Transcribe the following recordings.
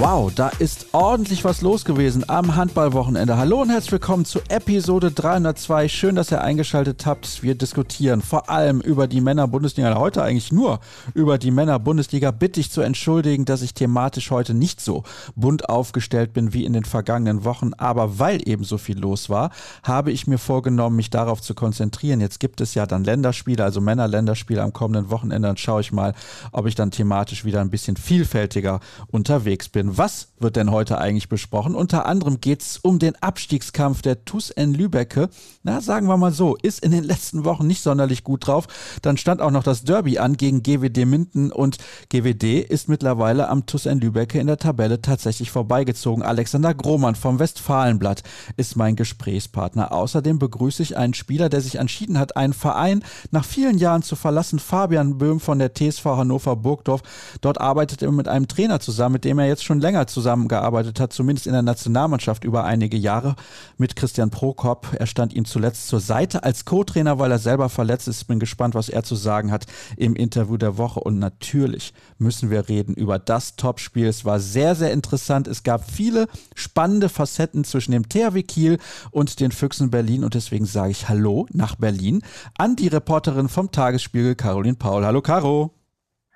Wow, da ist ordentlich was los gewesen am Handballwochenende. Hallo und herzlich willkommen zu Episode 302. Schön, dass ihr eingeschaltet habt. Wir diskutieren vor allem über die Männer-Bundesliga. Heute eigentlich nur über die Männer-Bundesliga. Bitte ich zu entschuldigen, dass ich thematisch heute nicht so bunt aufgestellt bin wie in den vergangenen Wochen. Aber weil eben so viel los war, habe ich mir vorgenommen, mich darauf zu konzentrieren. Jetzt gibt es ja dann Länderspiele, also Männer-Länderspiele am kommenden Wochenende. Dann schaue ich mal, ob ich dann thematisch wieder ein bisschen vielfältiger unterwegs bin. Was wird denn heute eigentlich besprochen? Unter anderem geht es um den Abstiegskampf der TuS N Lübecke. Na, sagen wir mal so, ist in den letzten Wochen nicht sonderlich gut drauf. Dann stand auch noch das Derby an gegen GWD Minden und GWD ist mittlerweile am TuS N Lübecke in der Tabelle tatsächlich vorbeigezogen. Alexander Grohmann vom Westfalenblatt ist mein Gesprächspartner. Außerdem begrüße ich einen Spieler, der sich entschieden hat, einen Verein nach vielen Jahren zu verlassen. Fabian Böhm von der TSV Hannover Burgdorf. Dort arbeitet er mit einem Trainer zusammen, mit dem er jetzt schon länger zusammengearbeitet hat, zumindest in der Nationalmannschaft über einige Jahre mit Christian Prokop. Er stand ihm zuletzt zur Seite als Co-Trainer, weil er selber verletzt ist. Bin gespannt, was er zu sagen hat im Interview der Woche. Und natürlich müssen wir reden über das Topspiel. Es war sehr, sehr interessant. Es gab viele spannende Facetten zwischen dem THW Kiel und den Füchsen Berlin. Und deswegen sage ich Hallo nach Berlin an die Reporterin vom Tagesspiegel, Caroline Paul. Hallo, Caro.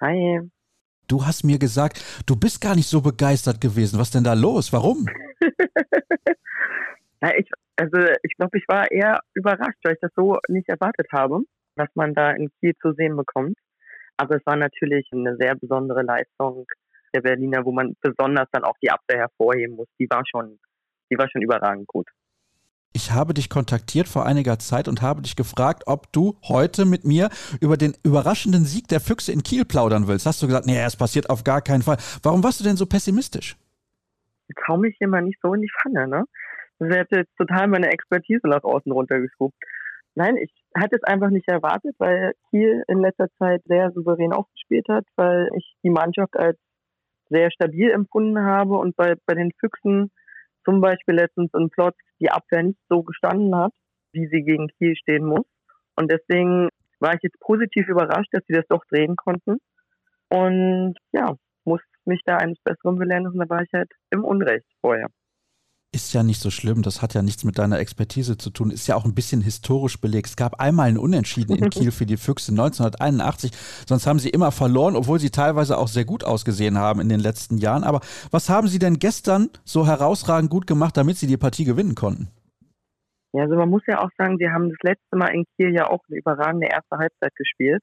Hi. Du hast mir gesagt, du bist gar nicht so begeistert gewesen. Was denn da los? Warum? Na, ich, also ich glaube, ich war eher überrascht, weil ich das so nicht erwartet habe, was man da in Kiel zu sehen bekommt. Aber es war natürlich eine sehr besondere Leistung der Berliner, wo man besonders dann auch die Abwehr hervorheben muss. Die war schon, die war schon überragend gut ich habe dich kontaktiert vor einiger Zeit und habe dich gefragt, ob du heute mit mir über den überraschenden Sieg der Füchse in Kiel plaudern willst. Hast du gesagt, nee, es passiert auf gar keinen Fall. Warum warst du denn so pessimistisch? Ich hau mich immer nicht so in die Pfanne, ne? Das hätte jetzt total meine Expertise nach außen runtergeschoben. Nein, ich hatte es einfach nicht erwartet, weil Kiel in letzter Zeit sehr souverän aufgespielt hat, weil ich die Mannschaft als sehr stabil empfunden habe und bei, bei den Füchsen zum Beispiel letztens in Plotz die Abwehr nicht so gestanden hat, wie sie gegen Kiel stehen muss. Und deswegen war ich jetzt positiv überrascht, dass sie das doch drehen konnten. Und ja, muss mich da eines Besseren belehren und da war ich halt im Unrecht vorher ist ja nicht so schlimm, das hat ja nichts mit deiner Expertise zu tun, ist ja auch ein bisschen historisch belegt. Es gab einmal einen Unentschieden in Kiel für die Füchse 1981, sonst haben sie immer verloren, obwohl sie teilweise auch sehr gut ausgesehen haben in den letzten Jahren. Aber was haben sie denn gestern so herausragend gut gemacht, damit sie die Partie gewinnen konnten? Ja, also man muss ja auch sagen, sie haben das letzte Mal in Kiel ja auch eine überragende erste Halbzeit gespielt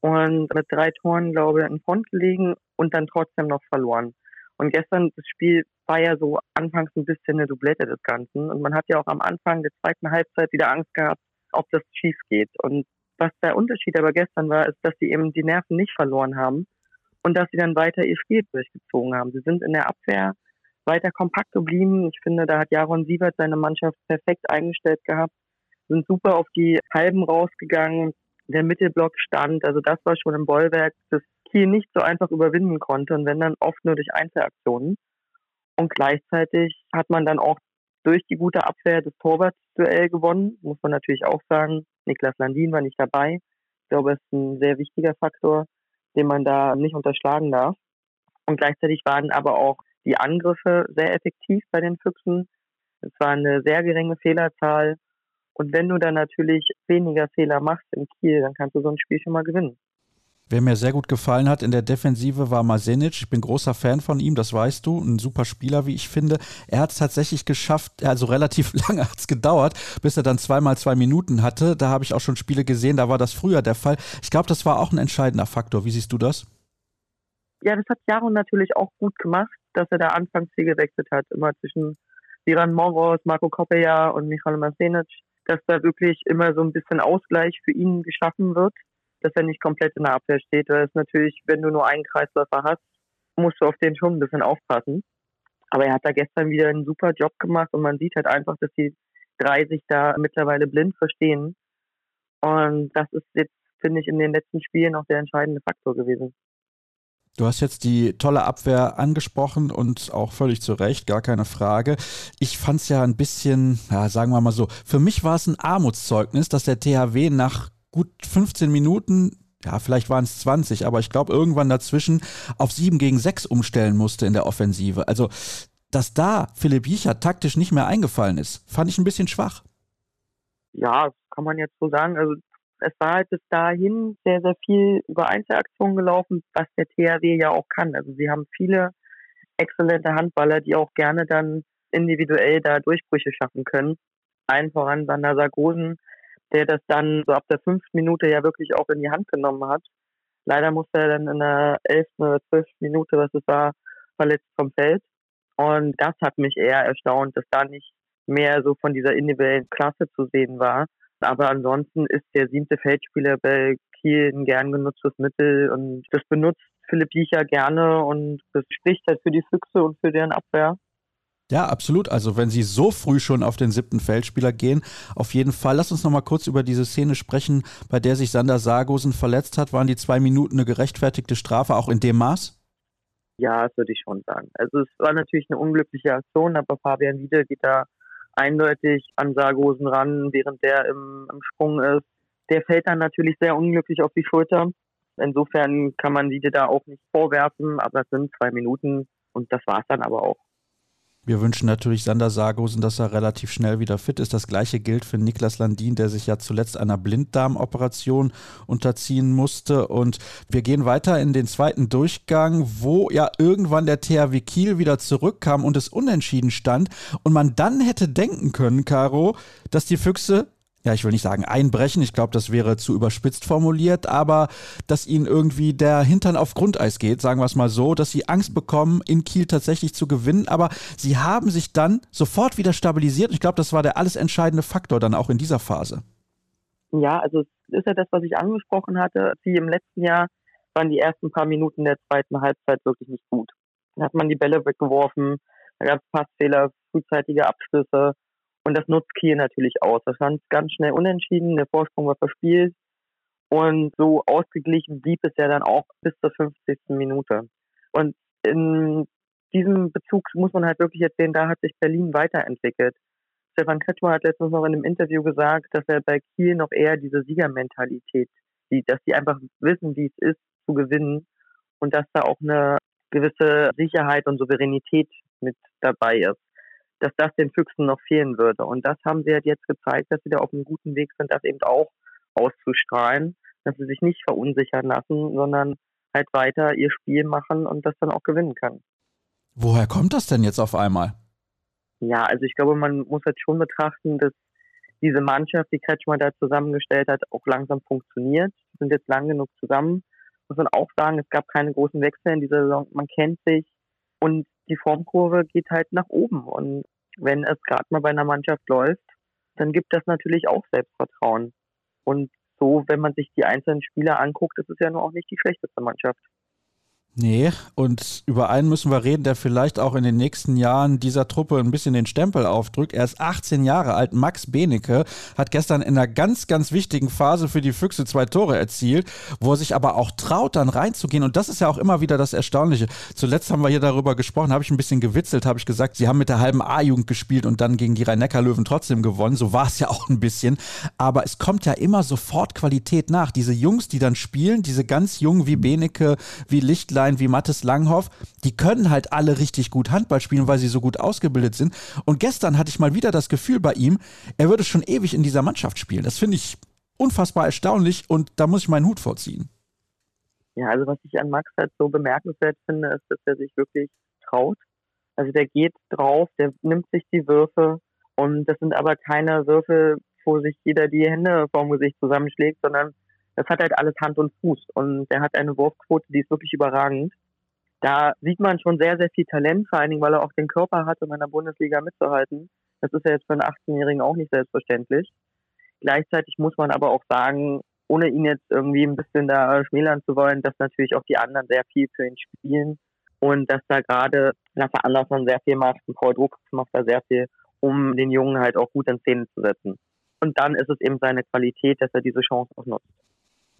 und mit drei Toren, glaube ich, in Front gelegen und dann trotzdem noch verloren. Und gestern, das Spiel war ja so anfangs ein bisschen eine Doublette des Ganzen. Und man hat ja auch am Anfang der zweiten Halbzeit wieder Angst gehabt, ob das schief geht. Und was der Unterschied aber gestern war, ist, dass sie eben die Nerven nicht verloren haben und dass sie dann weiter ihr Spiel durchgezogen haben. Sie sind in der Abwehr weiter kompakt geblieben. Ich finde, da hat Jaron Sievert seine Mannschaft perfekt eingestellt gehabt, sind super auf die Halben rausgegangen. Der Mittelblock stand, also das war schon im Bollwerk das Kiel nicht so einfach überwinden konnte und wenn dann oft nur durch Einzelaktionen. Und gleichzeitig hat man dann auch durch die gute Abwehr das Torwartduell gewonnen, muss man natürlich auch sagen. Niklas Landin war nicht dabei. Ich glaube, es ist ein sehr wichtiger Faktor, den man da nicht unterschlagen darf. Und gleichzeitig waren aber auch die Angriffe sehr effektiv bei den Füchsen. Es war eine sehr geringe Fehlerzahl. Und wenn du dann natürlich weniger Fehler machst im Kiel, dann kannst du so ein Spiel schon mal gewinnen. Wer mir sehr gut gefallen hat in der Defensive war Masenic. Ich bin großer Fan von ihm, das weißt du. Ein super Spieler, wie ich finde. Er hat es tatsächlich geschafft, also relativ lange hat es gedauert, bis er dann zweimal zwei Minuten hatte. Da habe ich auch schon Spiele gesehen, da war das früher der Fall. Ich glaube, das war auch ein entscheidender Faktor. Wie siehst du das? Ja, das hat Jaron natürlich auch gut gemacht, dass er da anfangs viel gewechselt hat, immer zwischen Iran Moros, Marco Koppeja und Michael Masenic, dass da wirklich immer so ein bisschen Ausgleich für ihn geschaffen wird dass er nicht komplett in der Abwehr steht. Weil es natürlich, wenn du nur einen Kreisläufer hast, musst du auf den schon ein bisschen aufpassen. Aber er hat da gestern wieder einen super Job gemacht und man sieht halt einfach, dass die drei sich da mittlerweile blind verstehen Und das ist jetzt, finde ich, in den letzten Spielen auch der entscheidende Faktor gewesen. Du hast jetzt die tolle Abwehr angesprochen und auch völlig zu Recht, gar keine Frage. Ich fand es ja ein bisschen, ja, sagen wir mal so, für mich war es ein Armutszeugnis, dass der THW nach gut 15 Minuten ja, vielleicht waren es 20, aber ich glaube, irgendwann dazwischen auf 7 gegen 6 umstellen musste in der Offensive. Also, dass da Philipp Jicher taktisch nicht mehr eingefallen ist, fand ich ein bisschen schwach. Ja, kann man jetzt so sagen. Also, es war halt bis dahin sehr, sehr viel über Einzelaktionen gelaufen, was der THW ja auch kann. Also, sie haben viele exzellente Handballer, die auch gerne dann individuell da Durchbrüche schaffen können. Allen voran Sander Sargosen, der das dann so ab der fünften Minute ja wirklich auch in die Hand genommen hat. Leider musste er dann in der elften oder zwölften Minute, was es war, verletzt vom Feld. Und das hat mich eher erstaunt, dass da nicht mehr so von dieser individuellen Klasse zu sehen war. Aber ansonsten ist der siebte Feldspieler bei Kiel ein gern genutztes Mittel und das benutzt Philipp Jicher gerne und das spricht halt für die Füchse und für deren Abwehr. Ja, absolut. Also wenn Sie so früh schon auf den siebten Feldspieler gehen, auf jeden Fall. Lass uns noch mal kurz über diese Szene sprechen, bei der sich Sander Sargosen verletzt hat. Waren die zwei Minuten eine gerechtfertigte Strafe, auch in dem Maß? Ja, das würde ich schon sagen. Also es war natürlich eine unglückliche Aktion, aber Fabian Wiede geht da eindeutig an Sargosen ran, während der im, im Sprung ist. Der fällt dann natürlich sehr unglücklich auf die Schulter. Insofern kann man Wiede da auch nicht vorwerfen, aber es sind zwei Minuten und das war es dann aber auch. Wir wünschen natürlich Sander Sargosen, dass er relativ schnell wieder fit ist. Das gleiche gilt für Niklas Landin, der sich ja zuletzt einer Blinddarmoperation unterziehen musste. Und wir gehen weiter in den zweiten Durchgang, wo ja irgendwann der THW Kiel wieder zurückkam und es unentschieden stand. Und man dann hätte denken können, Caro, dass die Füchse ja, ich will nicht sagen einbrechen, ich glaube, das wäre zu überspitzt formuliert, aber dass ihnen irgendwie der Hintern auf Grundeis geht, sagen wir es mal so, dass sie Angst bekommen, in Kiel tatsächlich zu gewinnen, aber sie haben sich dann sofort wieder stabilisiert. Ich glaube, das war der alles entscheidende Faktor dann auch in dieser Phase. Ja, also es ist ja das, was ich angesprochen hatte. Sie im letzten Jahr waren die ersten paar Minuten der zweiten Halbzeit wirklich nicht gut. Da hat man die Bälle weggeworfen, da gab es Passfehler, frühzeitige Abschlüsse und das nutzt Kiel natürlich aus. Das stand ganz schnell unentschieden, der Vorsprung war verspielt. Und so ausgeglichen blieb es ja dann auch bis zur 50. Minute. Und in diesem Bezug muss man halt wirklich erzählen, da hat sich Berlin weiterentwickelt. Stefan Kretschmer hat letztens noch in einem Interview gesagt, dass er bei Kiel noch eher diese Siegermentalität sieht, dass sie einfach wissen, wie es ist, zu gewinnen und dass da auch eine gewisse Sicherheit und Souveränität mit dabei ist dass das den Füchsen noch fehlen würde. Und das haben sie halt jetzt gezeigt, dass sie da auf einem guten Weg sind, das eben auch auszustrahlen, dass sie sich nicht verunsichern lassen, sondern halt weiter ihr Spiel machen und das dann auch gewinnen kann. Woher kommt das denn jetzt auf einmal? Ja, also ich glaube, man muss halt schon betrachten, dass diese Mannschaft, die Kretschmer da zusammengestellt hat, auch langsam funktioniert. Die sind jetzt lang genug zusammen. Muss man auch sagen, es gab keine großen Wechsel in dieser Saison. Man kennt sich und die Formkurve geht halt nach oben. Und wenn es gerade mal bei einer Mannschaft läuft, dann gibt das natürlich auch Selbstvertrauen. Und so, wenn man sich die einzelnen Spieler anguckt, ist es ja nur auch nicht die schlechteste Mannschaft. Nee, und über einen müssen wir reden, der vielleicht auch in den nächsten Jahren dieser Truppe ein bisschen den Stempel aufdrückt. Er ist 18 Jahre alt. Max Benecke hat gestern in einer ganz, ganz wichtigen Phase für die Füchse zwei Tore erzielt, wo er sich aber auch traut, dann reinzugehen. Und das ist ja auch immer wieder das Erstaunliche. Zuletzt haben wir hier darüber gesprochen, habe ich ein bisschen gewitzelt, habe ich gesagt, sie haben mit der halben A-Jugend gespielt und dann gegen die Rhein-Neckar-Löwen trotzdem gewonnen. So war es ja auch ein bisschen. Aber es kommt ja immer sofort Qualität nach. Diese Jungs, die dann spielen, diese ganz jungen wie Benecke, wie Lichtlein, Eckstein wie Mattes Langhoff, die können halt alle richtig gut Handball spielen, weil sie so gut ausgebildet sind. Und gestern hatte ich mal wieder das Gefühl bei ihm, er würde schon ewig in dieser Mannschaft spielen. Das finde ich unfassbar erstaunlich und da muss ich meinen Hut vorziehen. Ja, also was ich an Max halt so bemerkenswert finde, ist, dass er sich wirklich traut. Also der geht drauf, der nimmt sich die Würfe und das sind aber keine Würfe, wo sich jeder die Hände vorm Gesicht zusammenschlägt, sondern das hat halt alles Hand und Fuß und er hat eine Wurfquote, die ist wirklich überragend. Da sieht man schon sehr, sehr viel Talent, vor allen Dingen, weil er auch den Körper hat, um in der Bundesliga mitzuhalten. Das ist ja jetzt für einen 18-Jährigen auch nicht selbstverständlich. Gleichzeitig muss man aber auch sagen, ohne ihn jetzt irgendwie ein bisschen da schmälern zu wollen, dass natürlich auch die anderen sehr viel für ihn spielen und dass da gerade nach Veranlassung sehr viel macht. Und Paul Druck macht da sehr viel, um den Jungen halt auch gut in Szene zu setzen. Und dann ist es eben seine Qualität, dass er diese Chance auch nutzt.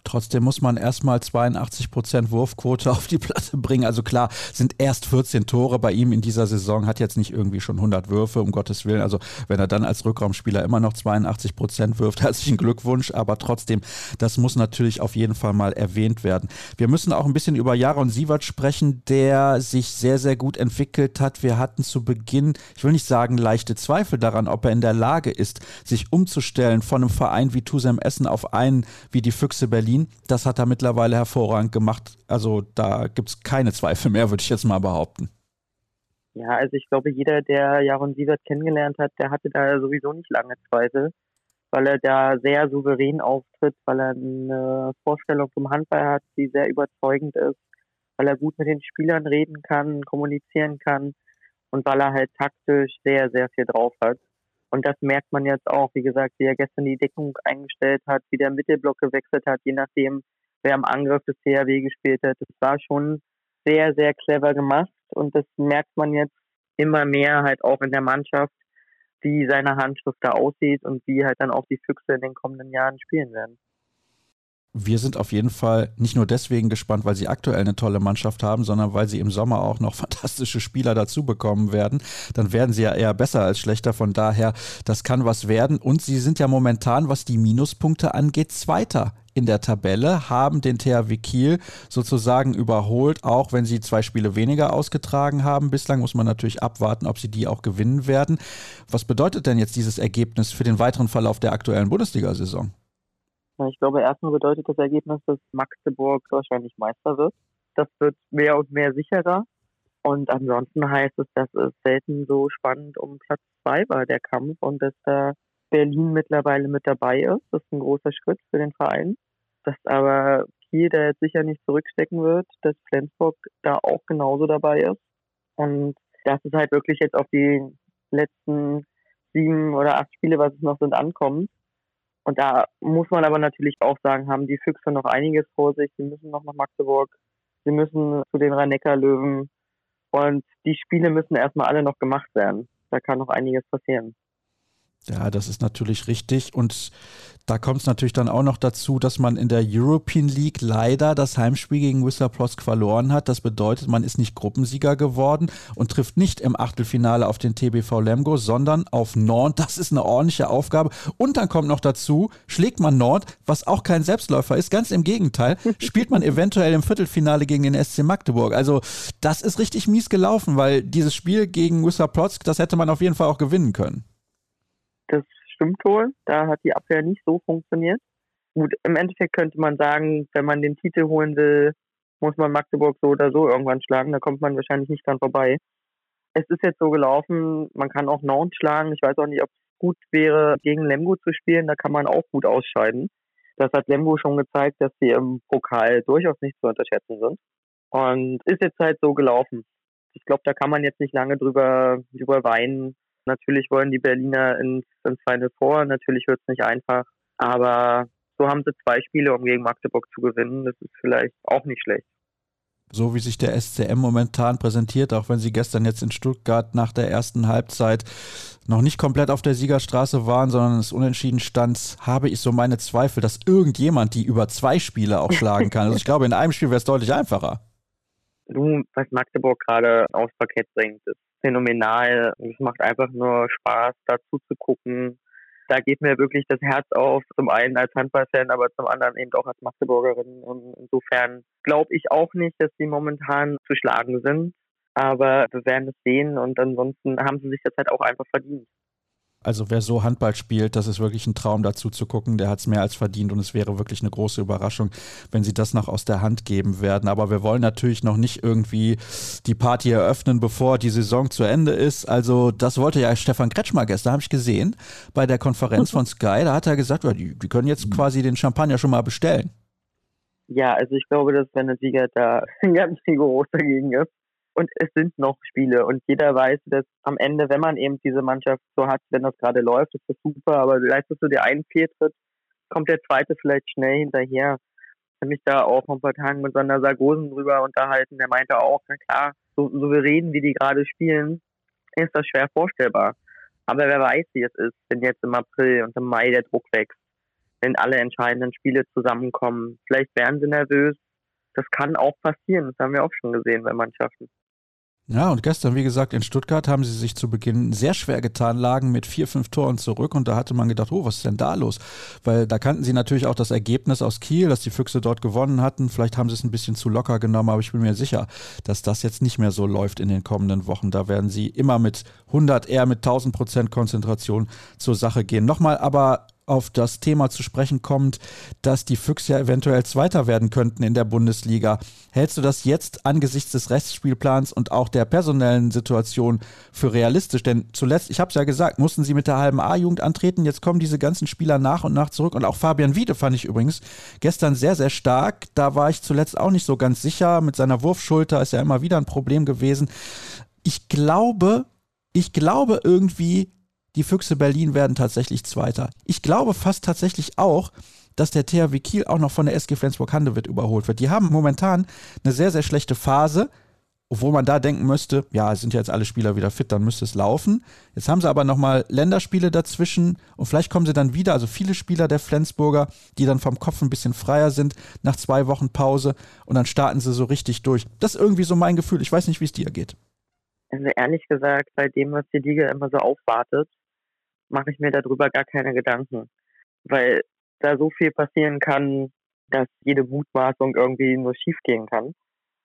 Trotzdem muss man erstmal 82 Prozent Wurfquote auf die Platte bringen. Also klar, sind erst 14 Tore bei ihm in dieser Saison, hat jetzt nicht irgendwie schon 100 Würfe, um Gottes Willen. Also wenn er dann als Rückraumspieler immer noch 82 Prozent wirft, herzlichen Glückwunsch. Aber trotzdem, das muss natürlich auf jeden Fall mal erwähnt werden. Wir müssen auch ein bisschen über Jaron Sievert sprechen, der sich sehr, sehr gut entwickelt hat. Wir hatten zu Beginn, ich will nicht sagen leichte Zweifel daran, ob er in der Lage ist, sich umzustellen von einem Verein wie Tusem Essen auf einen wie die Füchse Berlin Berlin. Das hat er mittlerweile hervorragend gemacht. Also da gibt es keine Zweifel mehr, würde ich jetzt mal behaupten. Ja, also ich glaube, jeder, der Jaron Sievert kennengelernt hat, der hatte da sowieso nicht lange Zweifel, weil er da sehr souverän auftritt, weil er eine Vorstellung vom Handball hat, die sehr überzeugend ist, weil er gut mit den Spielern reden kann, kommunizieren kann und weil er halt taktisch sehr, sehr viel drauf hat. Und das merkt man jetzt auch, wie gesagt, wie er gestern die Deckung eingestellt hat, wie der Mittelblock gewechselt hat, je nachdem, wer am Angriff des CRW gespielt hat. Das war schon sehr, sehr clever gemacht und das merkt man jetzt immer mehr halt auch in der Mannschaft, wie seine Handschrift da aussieht und wie halt dann auch die Füchse in den kommenden Jahren spielen werden wir sind auf jeden Fall nicht nur deswegen gespannt, weil sie aktuell eine tolle Mannschaft haben, sondern weil sie im Sommer auch noch fantastische Spieler dazu bekommen werden. Dann werden sie ja eher besser als schlechter. Von daher, das kann was werden. Und sie sind ja momentan, was die Minuspunkte angeht, Zweiter in der Tabelle, haben den THW Kiel sozusagen überholt, auch wenn sie zwei Spiele weniger ausgetragen haben. Bislang muss man natürlich abwarten, ob sie die auch gewinnen werden. Was bedeutet denn jetzt dieses Ergebnis für den weiteren Verlauf der aktuellen Bundesliga-Saison? Ich glaube, erstmal bedeutet das Ergebnis, dass Magdeburg wahrscheinlich Meister wird. Das wird mehr und mehr sicherer. Und ansonsten heißt es, dass es selten so spannend um Platz zwei war, der Kampf, und dass da Berlin mittlerweile mit dabei ist. Das ist ein großer Schritt für den Verein. Dass aber Kiel da jetzt sicher nicht zurückstecken wird, dass Flensburg da auch genauso dabei ist. Und dass es halt wirklich jetzt auf die letzten sieben oder acht Spiele, was es noch sind, ankommt. Und da muss man aber natürlich auch sagen, haben die Füchse noch einiges vor sich. Sie müssen noch nach Magdeburg, sie müssen zu den Rhein-Neckar-Löwen. Und die Spiele müssen erstmal alle noch gemacht werden. Da kann noch einiges passieren. Ja, das ist natürlich richtig. Und da kommt es natürlich dann auch noch dazu, dass man in der European League leider das Heimspiel gegen Whistler Plosk verloren hat. Das bedeutet, man ist nicht Gruppensieger geworden und trifft nicht im Achtelfinale auf den TBV Lemgo, sondern auf Nord. Das ist eine ordentliche Aufgabe. Und dann kommt noch dazu, schlägt man Nord, was auch kein Selbstläufer ist. Ganz im Gegenteil, spielt man eventuell im Viertelfinale gegen den SC Magdeburg. Also das ist richtig mies gelaufen, weil dieses Spiel gegen Whistler Plosk, das hätte man auf jeden Fall auch gewinnen können. Das stimmt wohl. Da hat die Abwehr nicht so funktioniert. Gut, im Endeffekt könnte man sagen, wenn man den Titel holen will, muss man Magdeburg so oder so irgendwann schlagen. Da kommt man wahrscheinlich nicht dran vorbei. Es ist jetzt so gelaufen, man kann auch Nantes schlagen. Ich weiß auch nicht, ob es gut wäre, gegen Lemgo zu spielen. Da kann man auch gut ausscheiden. Das hat Lemgo schon gezeigt, dass sie im Pokal durchaus nicht zu unterschätzen sind. Und ist jetzt halt so gelaufen. Ich glaube, da kann man jetzt nicht lange drüber, drüber weinen. Natürlich wollen die Berliner ins, ins Final Four. Natürlich wird es nicht einfach. Aber so haben sie zwei Spiele, um gegen Magdeburg zu gewinnen. Das ist vielleicht auch nicht schlecht. So wie sich der SCM momentan präsentiert, auch wenn sie gestern jetzt in Stuttgart nach der ersten Halbzeit noch nicht komplett auf der Siegerstraße waren, sondern es unentschieden stand, habe ich so meine Zweifel, dass irgendjemand die über zwei Spiele auch schlagen kann. Also ich glaube, in einem Spiel wäre es deutlich einfacher. Du, was Magdeburg gerade aufs Parkett bringt, ist phänomenal. Es macht einfach nur Spaß, dazu zu gucken. Da geht mir wirklich das Herz auf, zum einen als Handballfan, aber zum anderen eben auch als Magdeburgerin. Und insofern glaube ich auch nicht, dass sie momentan zu schlagen sind. Aber wir werden es sehen und ansonsten haben sie sich das halt auch einfach verdient. Also wer so Handball spielt, das ist wirklich ein Traum dazu zu gucken. Der hat es mehr als verdient und es wäre wirklich eine große Überraschung, wenn sie das noch aus der Hand geben werden. Aber wir wollen natürlich noch nicht irgendwie die Party eröffnen, bevor die Saison zu Ende ist. Also das wollte ja Stefan Kretschmer gestern, habe ich gesehen, bei der Konferenz von Sky. Da hat er gesagt, ja, die, die können jetzt quasi den Champagner schon mal bestellen. Ja, also ich glaube, dass wenn der Sieger da ganz rigoros dagegen ist. Und es sind noch Spiele und jeder weiß, dass am Ende, wenn man eben diese Mannschaft so hat, wenn das gerade läuft, ist das super, aber leistest du dir einen Fehltritt, kommt der zweite vielleicht schnell hinterher. Ich habe mich da auch ein paar Tagen mit Sander Sargosen drüber unterhalten, der meinte auch, na klar, so souverän wie die gerade spielen, ist das schwer vorstellbar. Aber wer weiß, wie es ist, wenn jetzt im April und im Mai der Druck wächst, wenn alle entscheidenden Spiele zusammenkommen. Vielleicht werden sie nervös. Das kann auch passieren. Das haben wir auch schon gesehen bei Mannschaften. Ja, und gestern, wie gesagt, in Stuttgart haben sie sich zu Beginn sehr schwer getan, lagen mit vier, fünf Toren zurück und da hatte man gedacht, oh, was ist denn da los? Weil da kannten sie natürlich auch das Ergebnis aus Kiel, dass die Füchse dort gewonnen hatten. Vielleicht haben sie es ein bisschen zu locker genommen, aber ich bin mir sicher, dass das jetzt nicht mehr so läuft in den kommenden Wochen. Da werden sie immer mit 100, eher mit 1000 Prozent Konzentration zur Sache gehen. Nochmal aber auf das Thema zu sprechen kommt, dass die Füchse ja eventuell Zweiter werden könnten in der Bundesliga. Hältst du das jetzt angesichts des Restspielplans und auch der personellen Situation für realistisch? Denn zuletzt, ich habe es ja gesagt, mussten sie mit der halben A-Jugend antreten. Jetzt kommen diese ganzen Spieler nach und nach zurück. Und auch Fabian Wiede fand ich übrigens gestern sehr, sehr stark. Da war ich zuletzt auch nicht so ganz sicher. Mit seiner Wurfschulter ist ja immer wieder ein Problem gewesen. Ich glaube, ich glaube irgendwie, die Füchse Berlin werden tatsächlich Zweiter. Ich glaube fast tatsächlich auch, dass der THW Kiel auch noch von der SG Flensburg-Handewitt überholt wird. Die haben momentan eine sehr, sehr schlechte Phase, obwohl man da denken müsste, ja, sind ja jetzt alle Spieler wieder fit, dann müsste es laufen. Jetzt haben sie aber nochmal Länderspiele dazwischen und vielleicht kommen sie dann wieder, also viele Spieler der Flensburger, die dann vom Kopf ein bisschen freier sind, nach zwei Wochen Pause und dann starten sie so richtig durch. Das ist irgendwie so mein Gefühl. Ich weiß nicht, wie es dir geht. Also ehrlich gesagt, bei dem, was die Liga immer so aufwartet, mache ich mir darüber gar keine Gedanken, weil da so viel passieren kann, dass jede Mutmaßung irgendwie nur schief gehen kann.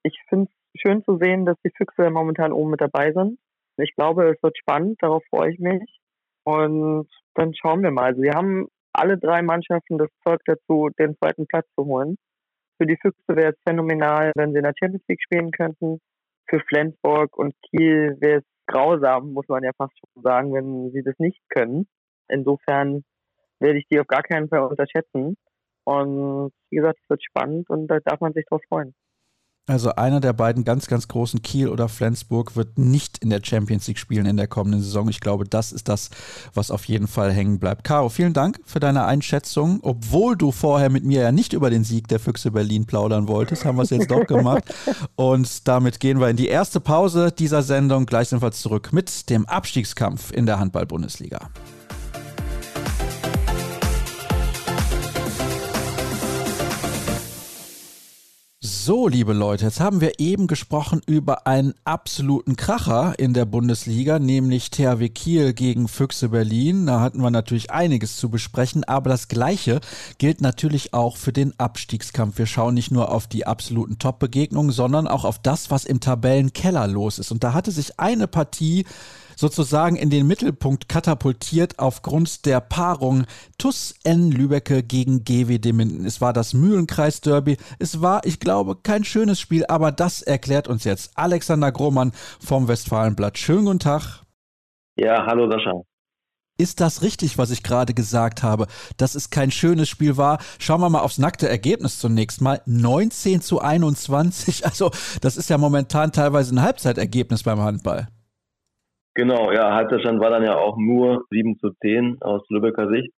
Ich finde es schön zu sehen, dass die Füchse momentan oben mit dabei sind. Ich glaube, es wird spannend, darauf freue ich mich. Und dann schauen wir mal. Also wir haben alle drei Mannschaften das Zeug dazu, den zweiten Platz zu holen. Für die Füchse wäre es phänomenal, wenn sie in der Champions League spielen könnten. Für Flensburg und Kiel wäre es grausam, muss man ja fast schon sagen, wenn sie das nicht können. Insofern werde ich die auf gar keinen Fall unterschätzen. Und wie gesagt, es wird spannend und da darf man sich drauf freuen. Also einer der beiden ganz, ganz großen, Kiel oder Flensburg, wird nicht in der Champions League spielen in der kommenden Saison. Ich glaube, das ist das, was auf jeden Fall hängen bleibt. Caro, vielen Dank für deine Einschätzung. Obwohl du vorher mit mir ja nicht über den Sieg der Füchse Berlin plaudern wolltest, haben wir es jetzt doch gemacht. Und damit gehen wir in die erste Pause dieser Sendung. Gleich sind wir zurück mit dem Abstiegskampf in der Handball-Bundesliga. So, liebe Leute, jetzt haben wir eben gesprochen über einen absoluten Kracher in der Bundesliga, nämlich THW Kiel gegen Füchse Berlin. Da hatten wir natürlich einiges zu besprechen, aber das Gleiche gilt natürlich auch für den Abstiegskampf. Wir schauen nicht nur auf die absoluten Top-Begegnungen, sondern auch auf das, was im Tabellenkeller los ist. Und da hatte sich eine Partie sozusagen in den Mittelpunkt katapultiert aufgrund der Paarung TUS N Lübecke gegen GWD Minden. Es war das Mühlenkreis-Derby. Es war, ich glaube, kein schönes Spiel, aber das erklärt uns jetzt Alexander Grohmann vom Westfalenblatt. Schönen guten Tag. Ja, hallo Sascha. Ist das richtig, was ich gerade gesagt habe, dass es kein schönes Spiel war? Schauen wir mal aufs nackte Ergebnis zunächst mal. 19 zu 21. Also, das ist ja momentan teilweise ein Halbzeitergebnis beim Handball. Genau, ja, Halbzeitstand war dann ja auch nur 7 zu 10 aus Lübecker Sicht.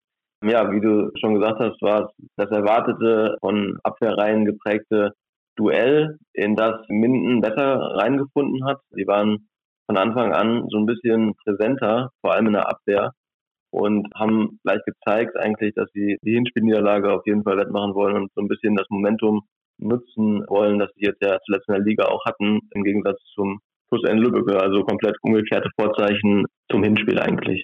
Ja, wie du schon gesagt hast, war es das erwartete, von Abwehrreihen geprägte Duell, in das Minden besser reingefunden hat. Sie waren von Anfang an so ein bisschen präsenter, vor allem in der Abwehr, und haben gleich gezeigt eigentlich, dass sie die Hinspielniederlage auf jeden Fall wettmachen wollen und so ein bisschen das Momentum nutzen wollen, das sie jetzt ja zuletzt in der Liga auch hatten, im Gegensatz zum plus N Lübbecke, also komplett umgekehrte Vorzeichen zum Hinspiel eigentlich.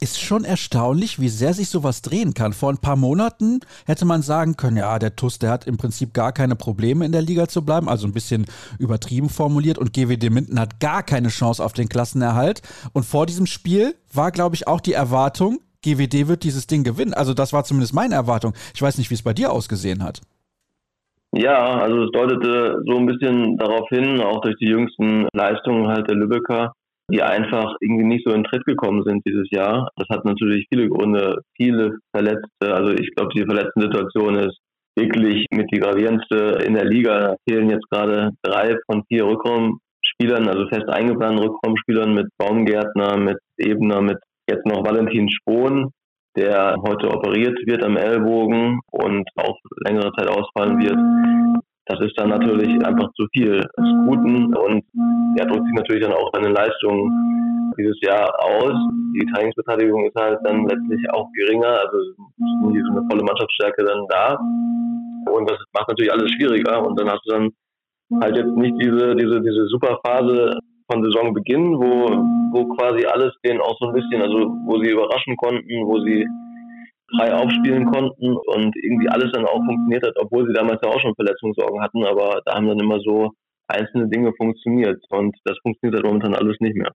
Ist schon erstaunlich, wie sehr sich sowas drehen kann. Vor ein paar Monaten hätte man sagen können, ja, der TUS, der hat im Prinzip gar keine Probleme in der Liga zu bleiben, also ein bisschen übertrieben formuliert und GWD Minden hat gar keine Chance auf den Klassenerhalt. Und vor diesem Spiel war, glaube ich, auch die Erwartung, GWD wird dieses Ding gewinnen. Also das war zumindest meine Erwartung. Ich weiß nicht, wie es bei dir ausgesehen hat. Ja, also es deutete so ein bisschen darauf hin, auch durch die jüngsten Leistungen halt der Lübecker, die einfach irgendwie nicht so in Tritt gekommen sind dieses Jahr. Das hat natürlich viele Gründe, viele Verletzte. Also ich glaube, die Verletzten-Situation ist wirklich mit die gravierendste in der Liga. Da fehlen jetzt gerade drei von vier Rückraumspielern, also fest eingeplanten Rückraumspielern mit Baumgärtner, mit Ebner, mit jetzt noch Valentin Spohn der heute operiert wird am Ellbogen und auch längere Zeit ausfallen wird. Das ist dann natürlich einfach zu viel des Guten und er drückt sich natürlich dann auch seine Leistungen dieses Jahr aus. Die Trainingsbeteiligung ist halt dann letztlich auch geringer, also nie so eine volle Mannschaftsstärke dann da. Und das macht natürlich alles schwieriger. Und dann hast du dann halt jetzt nicht diese, diese, diese super Phase von Saisonbeginn, wo, wo quasi alles denen auch so ein bisschen, also wo sie überraschen konnten, wo sie frei aufspielen konnten und irgendwie alles dann auch funktioniert hat, obwohl sie damals ja auch schon Verletzungssorgen hatten, aber da haben dann immer so einzelne Dinge funktioniert und das funktioniert halt momentan alles nicht mehr.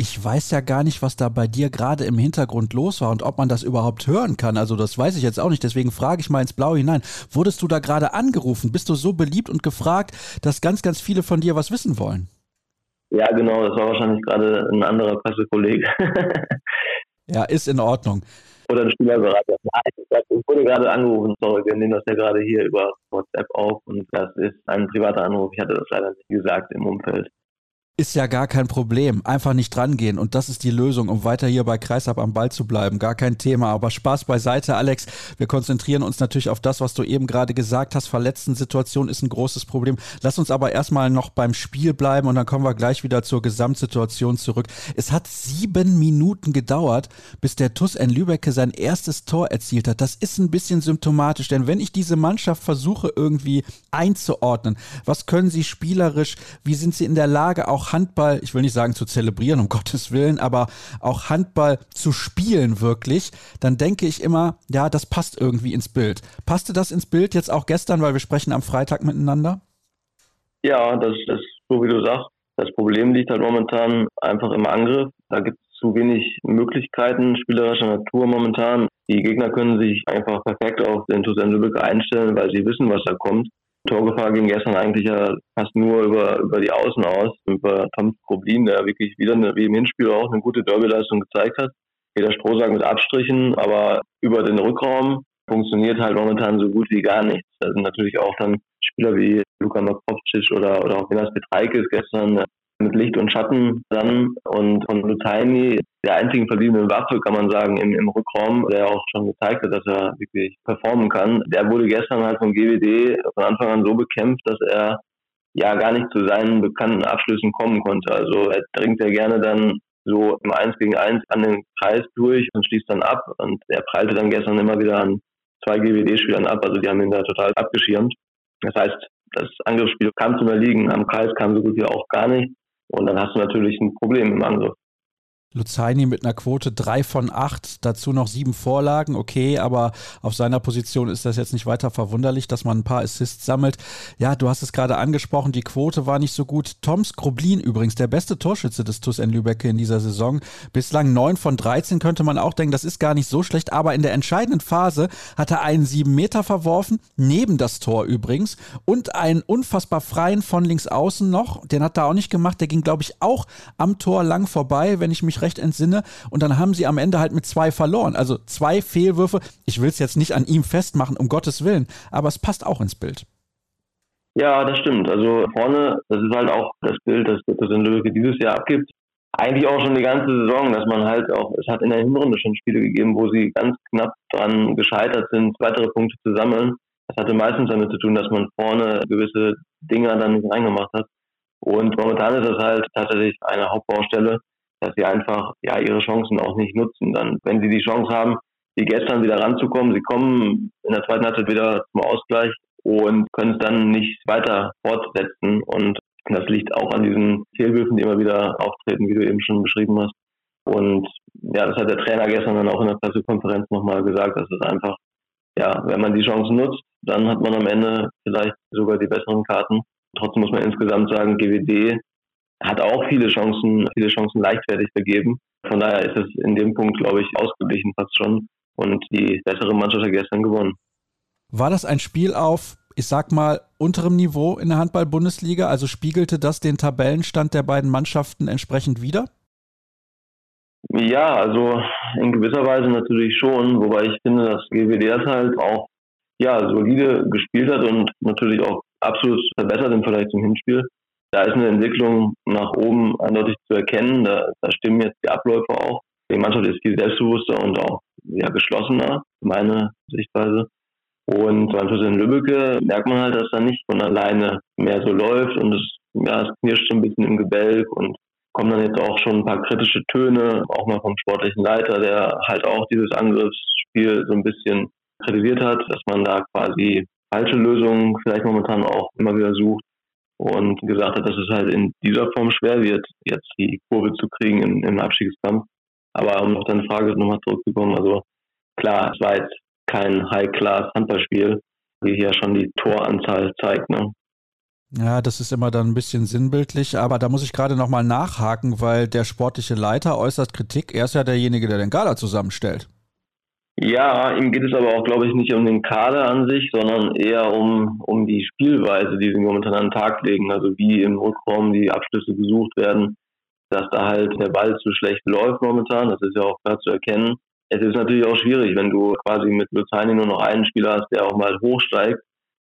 Ich weiß ja gar nicht, was da bei dir gerade im Hintergrund los war und ob man das überhaupt hören kann. Also das weiß ich jetzt auch nicht. Deswegen frage ich mal ins Blaue hinein. Wurdest du da gerade angerufen? Bist du so beliebt und gefragt, dass ganz, ganz viele von dir was wissen wollen? Ja, genau. Das war wahrscheinlich gerade ein anderer Pressekollege. ja, ist in Ordnung. Oder ein Spielerberater. Nein, ich wurde gerade angerufen. Sorry, wir nehmen das ja gerade hier über WhatsApp auf und das ist ein privater Anruf. Ich hatte das leider nicht gesagt im Umfeld ist ja gar kein Problem. Einfach nicht drangehen. Und das ist die Lösung, um weiter hier bei Kreisab am Ball zu bleiben. Gar kein Thema. Aber Spaß beiseite, Alex. Wir konzentrieren uns natürlich auf das, was du eben gerade gesagt hast. Verletzten Situation ist ein großes Problem. Lass uns aber erstmal noch beim Spiel bleiben und dann kommen wir gleich wieder zur Gesamtsituation zurück. Es hat sieben Minuten gedauert, bis der TUS N Lübecke sein erstes Tor erzielt hat. Das ist ein bisschen symptomatisch, denn wenn ich diese Mannschaft versuche irgendwie einzuordnen, was können sie spielerisch, wie sind sie in der Lage, auch Handball, ich will nicht sagen zu zelebrieren, um Gottes Willen, aber auch Handball zu spielen wirklich, dann denke ich immer, ja, das passt irgendwie ins Bild. Passte das ins Bild jetzt auch gestern, weil wir sprechen am Freitag miteinander? Ja, das ist so, wie du sagst. Das Problem liegt halt momentan einfach im Angriff. Da gibt es zu wenig Möglichkeiten spielerischer Natur momentan. Die Gegner können sich einfach perfekt auf den Tusen Lübeck einstellen, weil sie wissen, was da kommt. Torgefahr ging gestern eigentlich ja fast nur über, über die Außen aus, über Tom Kroblin, der wirklich wieder eine, wie im Hinspiel auch eine gute Derbyleistung gezeigt hat. Jeder Strohsack mit Abstrichen, aber über den Rückraum funktioniert halt momentan so gut wie gar nichts. Da sind natürlich auch dann Spieler wie Luka Makovcic oder, oder auch Jonas Petreikis gestern mit Licht und Schatten dann und von Lutaini, der einzigen verbliebenen Waffe, kann man sagen, im, im Rückraum, der auch schon gezeigt hat, dass er wirklich performen kann. Der wurde gestern halt vom GWD von Anfang an so bekämpft, dass er ja gar nicht zu seinen bekannten Abschlüssen kommen konnte. Also er dringt ja gerne dann so im 1 gegen 1 an den Kreis durch und schließt dann ab. Und er prallte dann gestern immer wieder an zwei GWD-Spielern ab. Also die haben ihn da total abgeschirmt. Das heißt, das Angriffsspiel kam zum Erliegen. Am Kreis kam so gut wie auch gar nicht. Und dann hast du natürlich ein Problem im Angriff. Luzaini mit einer Quote 3 von 8, dazu noch sieben Vorlagen, okay, aber auf seiner Position ist das jetzt nicht weiter verwunderlich, dass man ein paar Assists sammelt. Ja, du hast es gerade angesprochen, die Quote war nicht so gut. Toms Kroblin übrigens, der beste Torschütze des TuS N Lübecke in dieser Saison. Bislang 9 von 13 könnte man auch denken, das ist gar nicht so schlecht, aber in der entscheidenden Phase hat er einen 7 Meter verworfen, neben das Tor übrigens, und einen unfassbar freien von links außen noch, den hat er auch nicht gemacht, der ging glaube ich auch am Tor lang vorbei, wenn ich mich recht entsinne. Und dann haben sie am Ende halt mit zwei verloren. Also zwei Fehlwürfe. Ich will es jetzt nicht an ihm festmachen, um Gottes Willen, aber es passt auch ins Bild. Ja, das stimmt. Also vorne, das ist halt auch das Bild, das das in Lübeck dieses Jahr abgibt. Eigentlich auch schon die ganze Saison, dass man halt auch, es hat in der Hinrunde schon Spiele gegeben, wo sie ganz knapp dran gescheitert sind, weitere Punkte zu sammeln. Das hatte meistens damit zu tun, dass man vorne gewisse Dinger dann nicht reingemacht hat. Und momentan ist das halt tatsächlich eine Hauptbaustelle, dass sie einfach ja ihre Chancen auch nicht nutzen. Dann, wenn sie die Chance haben, wie gestern wieder ranzukommen, sie kommen in der zweiten Halbzeit wieder zum Ausgleich und können es dann nicht weiter fortsetzen. Und das liegt auch an diesen Fehlwürfen, die immer wieder auftreten, wie du eben schon beschrieben hast. Und ja, das hat der Trainer gestern dann auch in der Pressekonferenz nochmal gesagt, dass es einfach, ja, wenn man die Chancen nutzt, dann hat man am Ende vielleicht sogar die besseren Karten. Trotzdem muss man insgesamt sagen, GWD hat auch viele Chancen, viele Chancen leichtfertig vergeben. Von daher ist es in dem Punkt, glaube ich, ausgeglichen fast schon. Und die bessere Mannschaft hat gestern gewonnen. War das ein Spiel auf, ich sag mal, unterem Niveau in der Handball-Bundesliga? Also spiegelte das den Tabellenstand der beiden Mannschaften entsprechend wider? Ja, also in gewisser Weise natürlich schon, wobei ich finde, dass GWD halt auch ja, solide gespielt hat und natürlich auch absolut verbessert im Vergleich zum Hinspiel. Da ist eine Entwicklung nach oben eindeutig zu erkennen. Da, da stimmen jetzt die Abläufe auch. Die Mannschaft ist viel selbstbewusster und auch ja, geschlossener, meine Sichtweise. Und zum in Lübbecke merkt man halt, dass da nicht von alleine mehr so läuft und es, ja, es knirscht ein bisschen im Gebälk und kommen dann jetzt auch schon ein paar kritische Töne, auch mal vom sportlichen Leiter, der halt auch dieses Angriffsspiel so ein bisschen kritisiert hat, dass man da quasi falsche Lösungen vielleicht momentan auch immer wieder sucht und gesagt hat, dass es halt in dieser Form schwer wird, jetzt die Kurve zu kriegen im, im Abstiegskampf. Aber um auf deine Frage nochmal zurückzukommen, also klar, es war jetzt kein High-Class-Handballspiel, wie hier schon die Toranzahl zeigt. Ne? Ja, das ist immer dann ein bisschen sinnbildlich, aber da muss ich gerade nochmal nachhaken, weil der sportliche Leiter äußert Kritik. Er ist ja derjenige, der den Kader zusammenstellt. Ja, ihm geht es aber auch, glaube ich, nicht um den Kader an sich, sondern eher um, um die Spielweise, die sie momentan an den Tag legen. Also wie im Rückraum die Abschlüsse gesucht werden, dass da halt der Ball zu schlecht läuft momentan. Das ist ja auch klar zu erkennen. Es ist natürlich auch schwierig, wenn du quasi mit Luzani nur noch einen Spieler hast, der auch mal hochsteigt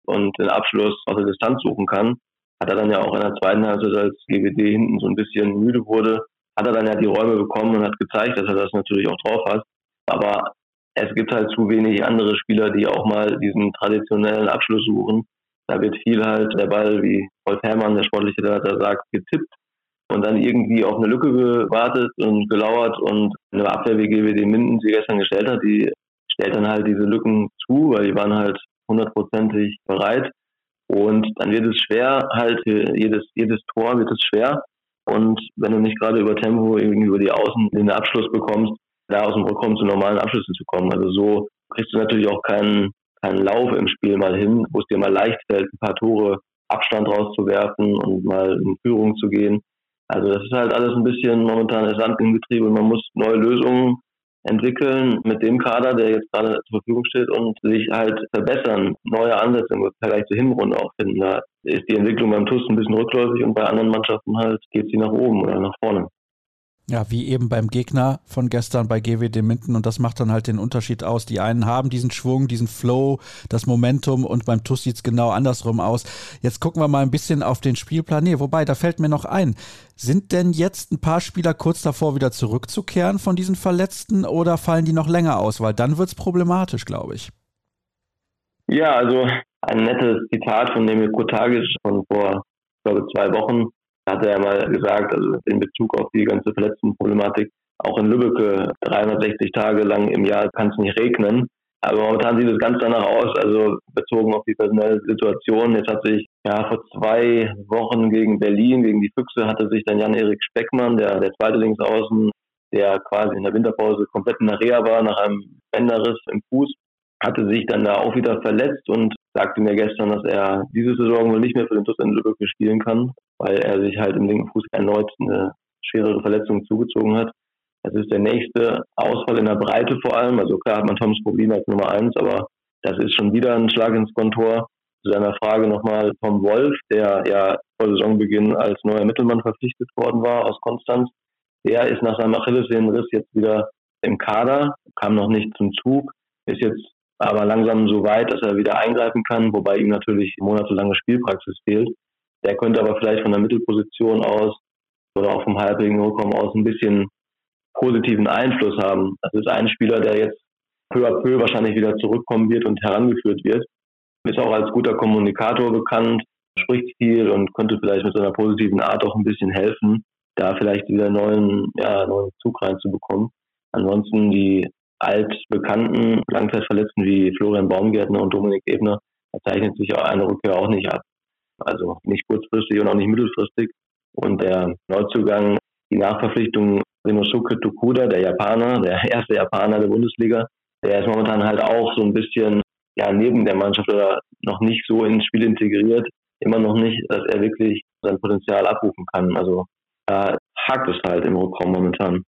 und den Abschluss aus der Distanz suchen kann, hat er dann ja auch in der zweiten Halbzeit, als GWD hinten so ein bisschen müde wurde, hat er dann ja die Räume bekommen und hat gezeigt, dass er das natürlich auch drauf hat. Aber es gibt halt zu wenig andere Spieler, die auch mal diesen traditionellen Abschluss suchen. Da wird viel halt der Ball, wie Wolf Herrmann, der sportliche Leiter, sagt, getippt und dann irgendwie auf eine Lücke gewartet und gelauert und eine Abwehr wie GWD Minden sie gestern gestellt hat, die stellt dann halt diese Lücken zu, weil die waren halt hundertprozentig bereit. Und dann wird es schwer, halt jedes, jedes Tor wird es schwer. Und wenn du nicht gerade über Tempo irgendwie über die Außen den Abschluss bekommst, da aus dem Rückkommen zu normalen Abschlüssen zu kommen. Also so kriegst du natürlich auch keinen, keinen Lauf im Spiel mal hin, wo es dir mal leicht fällt, ein paar Tore Abstand rauszuwerfen und mal in Führung zu gehen. Also das ist halt alles ein bisschen momentan Sand im Getriebe und man muss neue Lösungen entwickeln mit dem Kader, der jetzt gerade zur Verfügung steht und sich halt verbessern, neue Ansätze im Vergleich zur Hinrunde auch finden. Da ist die Entwicklung beim TUS ein bisschen rückläufig und bei anderen Mannschaften halt geht sie nach oben oder nach vorne. Ja, wie eben beim Gegner von gestern bei GWD Minden und das macht dann halt den Unterschied aus. Die einen haben diesen Schwung, diesen Flow, das Momentum und beim TUS sieht es genau andersrum aus. Jetzt gucken wir mal ein bisschen auf den Spielplan. Nee, wobei, da fällt mir noch ein. Sind denn jetzt ein paar Spieler kurz davor wieder zurückzukehren von diesen Verletzten oder fallen die noch länger aus? Weil dann wird es problematisch, glaube ich. Ja, also ein nettes Zitat von Nemir Kotagic von vor, ich glaube, zwei Wochen hat er mal gesagt, also in Bezug auf die ganze Verletztenproblematik, auch in Lübeck 360 Tage lang im Jahr kann es nicht regnen. Aber momentan sieht es ganz danach aus, also bezogen auf die personelle Situation. Jetzt hat sich ja vor zwei Wochen gegen Berlin, gegen die Füchse, hatte sich dann Jan-Erik Speckmann, der, der zweite Linksaußen, der quasi in der Winterpause komplett in der Reha war nach einem Bänderriss im Fuß, hatte sich dann da auch wieder verletzt und sagte mir gestern, dass er diese Saison wohl nicht mehr für den TuS in Lübeck spielen kann, weil er sich halt im linken Fuß erneut eine schwerere Verletzung zugezogen hat. Das ist der nächste Ausfall in der Breite vor allem. Also klar hat man Toms Problem als Nummer eins, aber das ist schon wieder ein Schlag ins Kontor. Zu seiner Frage nochmal Tom Wolf, der ja vor Saisonbeginn als neuer Mittelmann verpflichtet worden war aus Konstanz. Der ist nach seinem Achillessehnenriss jetzt wieder im Kader, kam noch nicht zum Zug, ist jetzt aber langsam so weit, dass er wieder eingreifen kann, wobei ihm natürlich monatelange Spielpraxis fehlt. Der könnte aber vielleicht von der Mittelposition aus oder auch vom halbjährigen Rückkommen aus ein bisschen positiven Einfluss haben. Das ist ein Spieler, der jetzt peu à peu wahrscheinlich wieder zurückkommen wird und herangeführt wird. Ist auch als guter Kommunikator bekannt, spricht viel und könnte vielleicht mit seiner positiven Art auch ein bisschen helfen, da vielleicht wieder neuen, ja, neuen Zug reinzubekommen. Ansonsten die altbekannten Langzeitverletzten wie Florian Baumgärtner und Dominik Ebner, da zeichnet sich eine Rückkehr auch nicht ab. Also nicht kurzfristig und auch nicht mittelfristig. Und der Neuzugang, die Nachverpflichtung Rinosuke Tokuda, der Japaner, der erste Japaner der Bundesliga, der ist momentan halt auch so ein bisschen ja, neben der Mannschaft oder noch nicht so ins Spiel integriert. Immer noch nicht, dass er wirklich sein Potenzial abrufen kann. Also da hakt es halt im Rückraum momentan.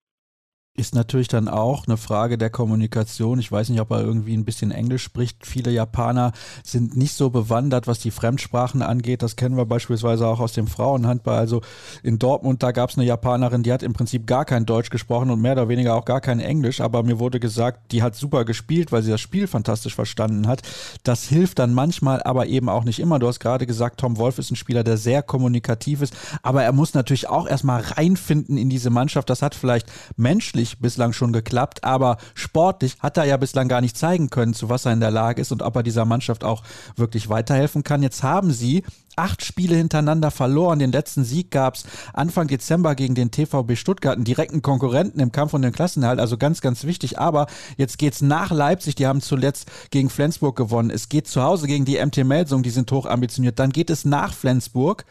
Ist natürlich dann auch eine Frage der Kommunikation. Ich weiß nicht, ob er irgendwie ein bisschen Englisch spricht. Viele Japaner sind nicht so bewandert, was die Fremdsprachen angeht. Das kennen wir beispielsweise auch aus dem Frauenhandball. Also in Dortmund, da gab es eine Japanerin, die hat im Prinzip gar kein Deutsch gesprochen und mehr oder weniger auch gar kein Englisch. Aber mir wurde gesagt, die hat super gespielt, weil sie das Spiel fantastisch verstanden hat. Das hilft dann manchmal, aber eben auch nicht immer. Du hast gerade gesagt, Tom Wolf ist ein Spieler, der sehr kommunikativ ist. Aber er muss natürlich auch erstmal reinfinden in diese Mannschaft. Das hat vielleicht menschlich inhaltlich bislang schon geklappt, aber sportlich hat er ja bislang gar nicht zeigen können, zu was er in der Lage ist und ob er dieser Mannschaft auch wirklich weiterhelfen kann. Jetzt haben sie acht Spiele hintereinander verloren. Den letzten Sieg gab es Anfang Dezember gegen den TVB Stuttgart, einen direkten Konkurrenten im Kampf um den Klassenerhalt, also ganz, ganz wichtig. Aber jetzt geht es nach Leipzig, die haben zuletzt gegen Flensburg gewonnen. Es geht zu Hause gegen die MT Melsung, die sind hoch ambitioniert. Dann geht es nach Flensburg.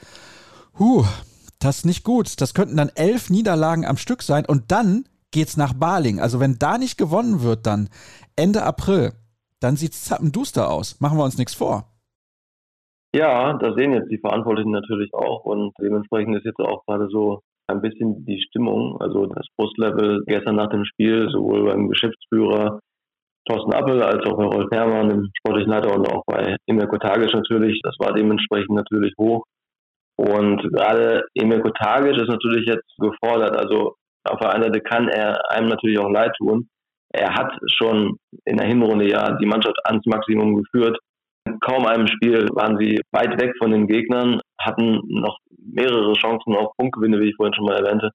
Huh, das ist nicht gut. Das könnten dann elf Niederlagen am Stück sein und dann geht's nach Baling. Also wenn da nicht gewonnen wird, dann Ende April, dann sieht's zappenduster aus. Machen wir uns nichts vor. Ja, das sehen jetzt die Verantwortlichen natürlich auch und dementsprechend ist jetzt auch gerade so ein bisschen die Stimmung, also das Brustlevel gestern nach dem Spiel, sowohl beim Geschäftsführer Thorsten Appel als auch bei Rolf Herrmann, dem sportlichen Leiter und auch bei Emir Kotagic natürlich, das war dementsprechend natürlich hoch. Und gerade Emir Kotagic ist natürlich jetzt gefordert, also auf der einen Seite kann er einem natürlich auch leid tun. Er hat schon in der Hinrunde ja die Mannschaft ans Maximum geführt kaum einem Spiel waren sie weit weg von den Gegnern, hatten noch mehrere Chancen auf Punktgewinne, wie ich vorhin schon mal erwähnte,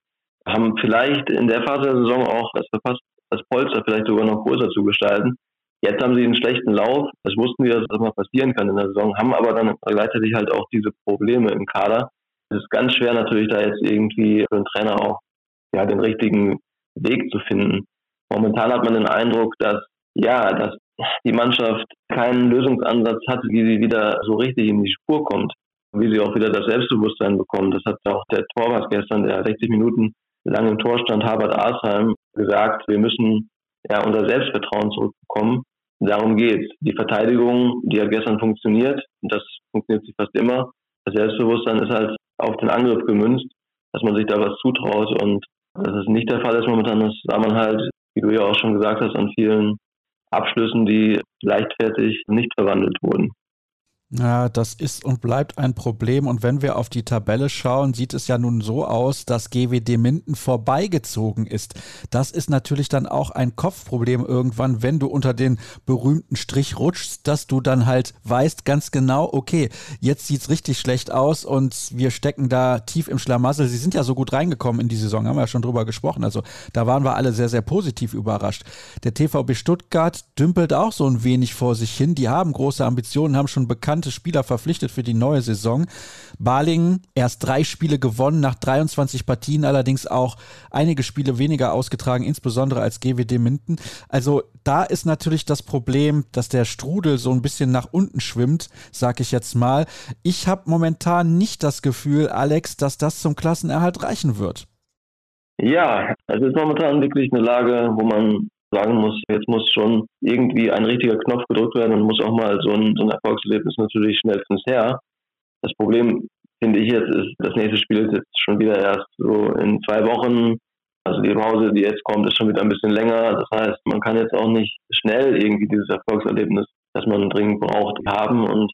haben vielleicht in der Phase der Saison auch das verpasst, das Polster vielleicht sogar noch größer zu gestalten. Jetzt haben sie einen schlechten Lauf. Das wussten wir, dass das mal passieren kann in der Saison, haben aber dann gleichzeitig halt auch diese Probleme im Kader. Es ist ganz schwer natürlich da jetzt irgendwie für den Trainer auch ja, den richtigen Weg zu finden. Momentan hat man den Eindruck, dass ja, dass die Mannschaft keinen Lösungsansatz hat, wie sie wieder so richtig in die Spur kommt, wie sie auch wieder das Selbstbewusstsein bekommt. Das hat auch der Torwart gestern, der 60 Minuten lang im Tor stand, Herbert Aasheim, gesagt, wir müssen ja unser Selbstvertrauen zurückbekommen. Darum geht's. Die Verteidigung, die hat gestern funktioniert, und das funktioniert sie fast immer. Das Selbstbewusstsein ist halt auf den Angriff gemünzt, dass man sich da was zutraut und dass es nicht der Fall ist momentan, das sah man halt, wie du ja auch schon gesagt hast, an vielen Abschlüssen, die leichtfertig nicht verwandelt wurden. Ja, das ist und bleibt ein Problem. Und wenn wir auf die Tabelle schauen, sieht es ja nun so aus, dass GWD Minden vorbeigezogen ist. Das ist natürlich dann auch ein Kopfproblem irgendwann, wenn du unter den berühmten Strich rutschst, dass du dann halt weißt ganz genau, okay, jetzt sieht es richtig schlecht aus und wir stecken da tief im Schlamassel. Sie sind ja so gut reingekommen in die Saison, haben wir ja schon drüber gesprochen. Also da waren wir alle sehr, sehr positiv überrascht. Der TVB Stuttgart dümpelt auch so ein wenig vor sich hin. Die haben große Ambitionen, haben schon bekannt bekannte Spieler verpflichtet für die neue Saison. Balingen erst drei Spiele gewonnen, nach 23 Partien allerdings auch einige Spiele weniger ausgetragen, insbesondere als GWD Minden. Also da ist natürlich das Problem, dass der Strudel so ein bisschen nach unten schwimmt, sag ich jetzt mal. Ich habe momentan nicht das Gefühl, Alex, dass das zum Klassenerhalt reichen wird. Ja, es ist momentan wirklich eine Lage, wo man sagen muss, jetzt muss schon irgendwie ein richtiger Knopf gedrückt werden und muss auch mal so ein, so ein Erfolgserlebnis natürlich schnellstens her. Das Problem, finde ich jetzt, ist, das nächste Spiel ist jetzt schon wieder erst so in zwei Wochen. Also die Pause, die jetzt kommt, ist schon wieder ein bisschen länger. Das heißt, man kann jetzt auch nicht schnell irgendwie dieses Erfolgserlebnis, das man dringend braucht, haben. Und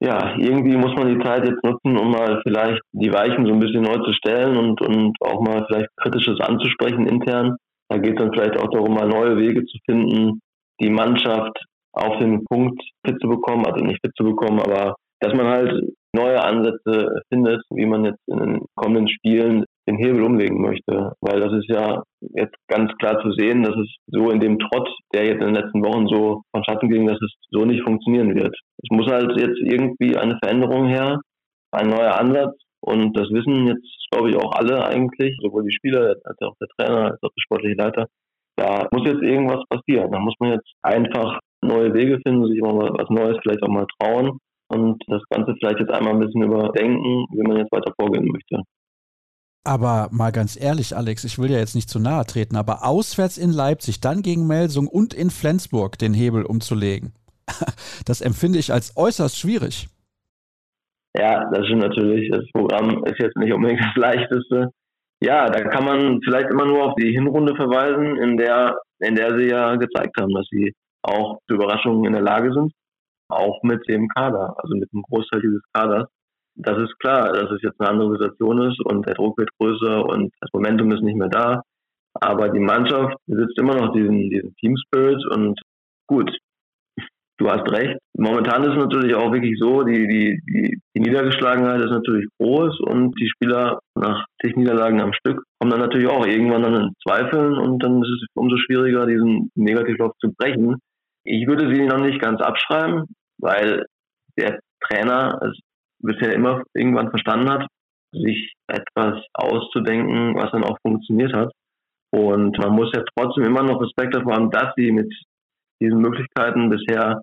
ja, irgendwie muss man die Zeit jetzt nutzen, um mal vielleicht die Weichen so ein bisschen neu zu stellen und, und auch mal vielleicht Kritisches anzusprechen intern. Da geht es dann vielleicht auch darum, mal neue Wege zu finden, die Mannschaft auf den Punkt fit zu bekommen, also nicht fit zu bekommen, aber dass man halt neue Ansätze findet, wie man jetzt in den kommenden Spielen den Hebel umlegen möchte. Weil das ist ja jetzt ganz klar zu sehen, dass es so in dem Trott, der jetzt in den letzten Wochen so von Schatten ging, dass es so nicht funktionieren wird. Es muss halt jetzt irgendwie eine Veränderung her, ein neuer Ansatz und das wissen jetzt, glaube ich, auch alle eigentlich, sowohl die Spieler als auch der Trainer, als auch der sportliche Leiter. Da muss jetzt irgendwas passieren. Da muss man jetzt einfach neue Wege finden, sich mal was Neues vielleicht auch mal trauen und das Ganze vielleicht jetzt einmal ein bisschen überdenken, wie man jetzt weiter vorgehen möchte. Aber mal ganz ehrlich, Alex, ich will ja jetzt nicht zu nahe treten, aber auswärts in Leipzig, dann gegen Melsung und in Flensburg den Hebel umzulegen, das empfinde ich als äußerst schwierig. Ja, das stimmt natürlich. Das Programm ist jetzt nicht unbedingt das leichteste. Ja, da kann man vielleicht immer nur auf die Hinrunde verweisen, in der, in der sie ja gezeigt haben, dass sie auch zu Überraschungen in der Lage sind. Auch mit dem Kader, also mit dem Großteil dieses Kaders. Das ist klar, dass es jetzt eine andere Situation ist und der Druck wird größer und das Momentum ist nicht mehr da. Aber die Mannschaft besitzt immer noch diesen, diesen Team Spirit und gut, du hast recht. Momentan ist es natürlich auch wirklich so, die, die, die, die Niedergeschlagenheit ist natürlich groß und die Spieler nach zig Niederlagen am Stück kommen dann natürlich auch irgendwann dann in Zweifeln und dann ist es umso schwieriger, diesen Negativlauf zu brechen. Ich würde sie noch nicht ganz abschreiben, weil der Trainer es bisher immer irgendwann verstanden hat, sich etwas auszudenken, was dann auch funktioniert hat. Und man muss ja trotzdem immer noch Respekt davor haben, dass sie mit diesen Möglichkeiten bisher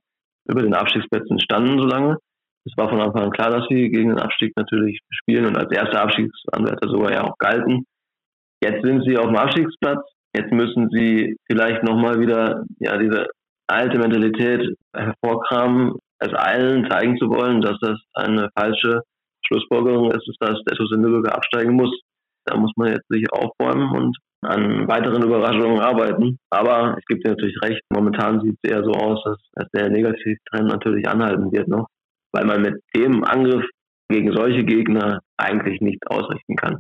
über den Abstiegsplätzen standen so lange. Es war von Anfang an klar, dass sie gegen den Abstieg natürlich spielen und als erster Abstiegsanwärter sogar ja auch galten. Jetzt sind sie auf dem Abstiegsplatz. Jetzt müssen sie vielleicht nochmal wieder ja diese alte Mentalität hervorkramen, es allen zeigen zu wollen, dass das eine falsche Schlussfolgerung ist, dass der TuS Lübeck absteigen muss. Da muss man jetzt sich aufräumen und an weiteren Überraschungen arbeiten. Aber ich gebe dir natürlich recht, momentan sieht es eher so aus, dass, dass der Negativtrend natürlich anhalten wird noch, weil man mit dem Angriff gegen solche Gegner eigentlich nicht ausrichten kann.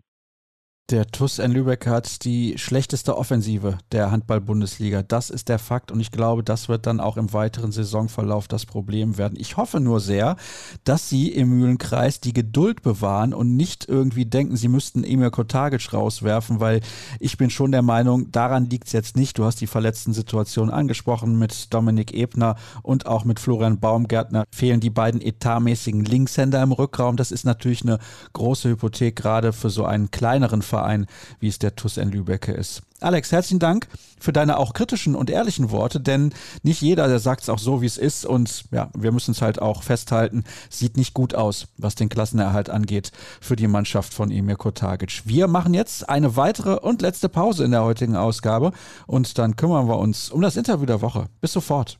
Der TUS N Lübeck hat die schlechteste Offensive der Handball-Bundesliga. Das ist der Fakt und ich glaube, das wird dann auch im weiteren Saisonverlauf das Problem werden. Ich hoffe nur sehr, dass sie im Mühlenkreis die Geduld bewahren und nicht irgendwie denken, sie müssten Emil Kotagic rauswerfen, weil ich bin schon der Meinung, daran liegt es jetzt nicht. Du hast die verletzten Situationen angesprochen mit Dominik Ebner und auch mit Florian Baumgärtner. Fehlen die beiden etatmäßigen Linkshänder im Rückraum. Das ist natürlich eine große Hypothek, gerade für so einen kleineren Verein, wie es der TUS N Lübecke ist. Alex, herzlichen Dank für deine auch kritischen und ehrlichen Worte, denn nicht jeder, der sagt es auch so, wie es ist. Und ja, wir müssen es halt auch festhalten, sieht nicht gut aus, was den Klassenerhalt angeht für die Mannschaft von Emir Kotagic. Wir machen jetzt eine weitere und letzte Pause in der heutigen Ausgabe und dann kümmern wir uns um das Interview der Woche. Bis sofort.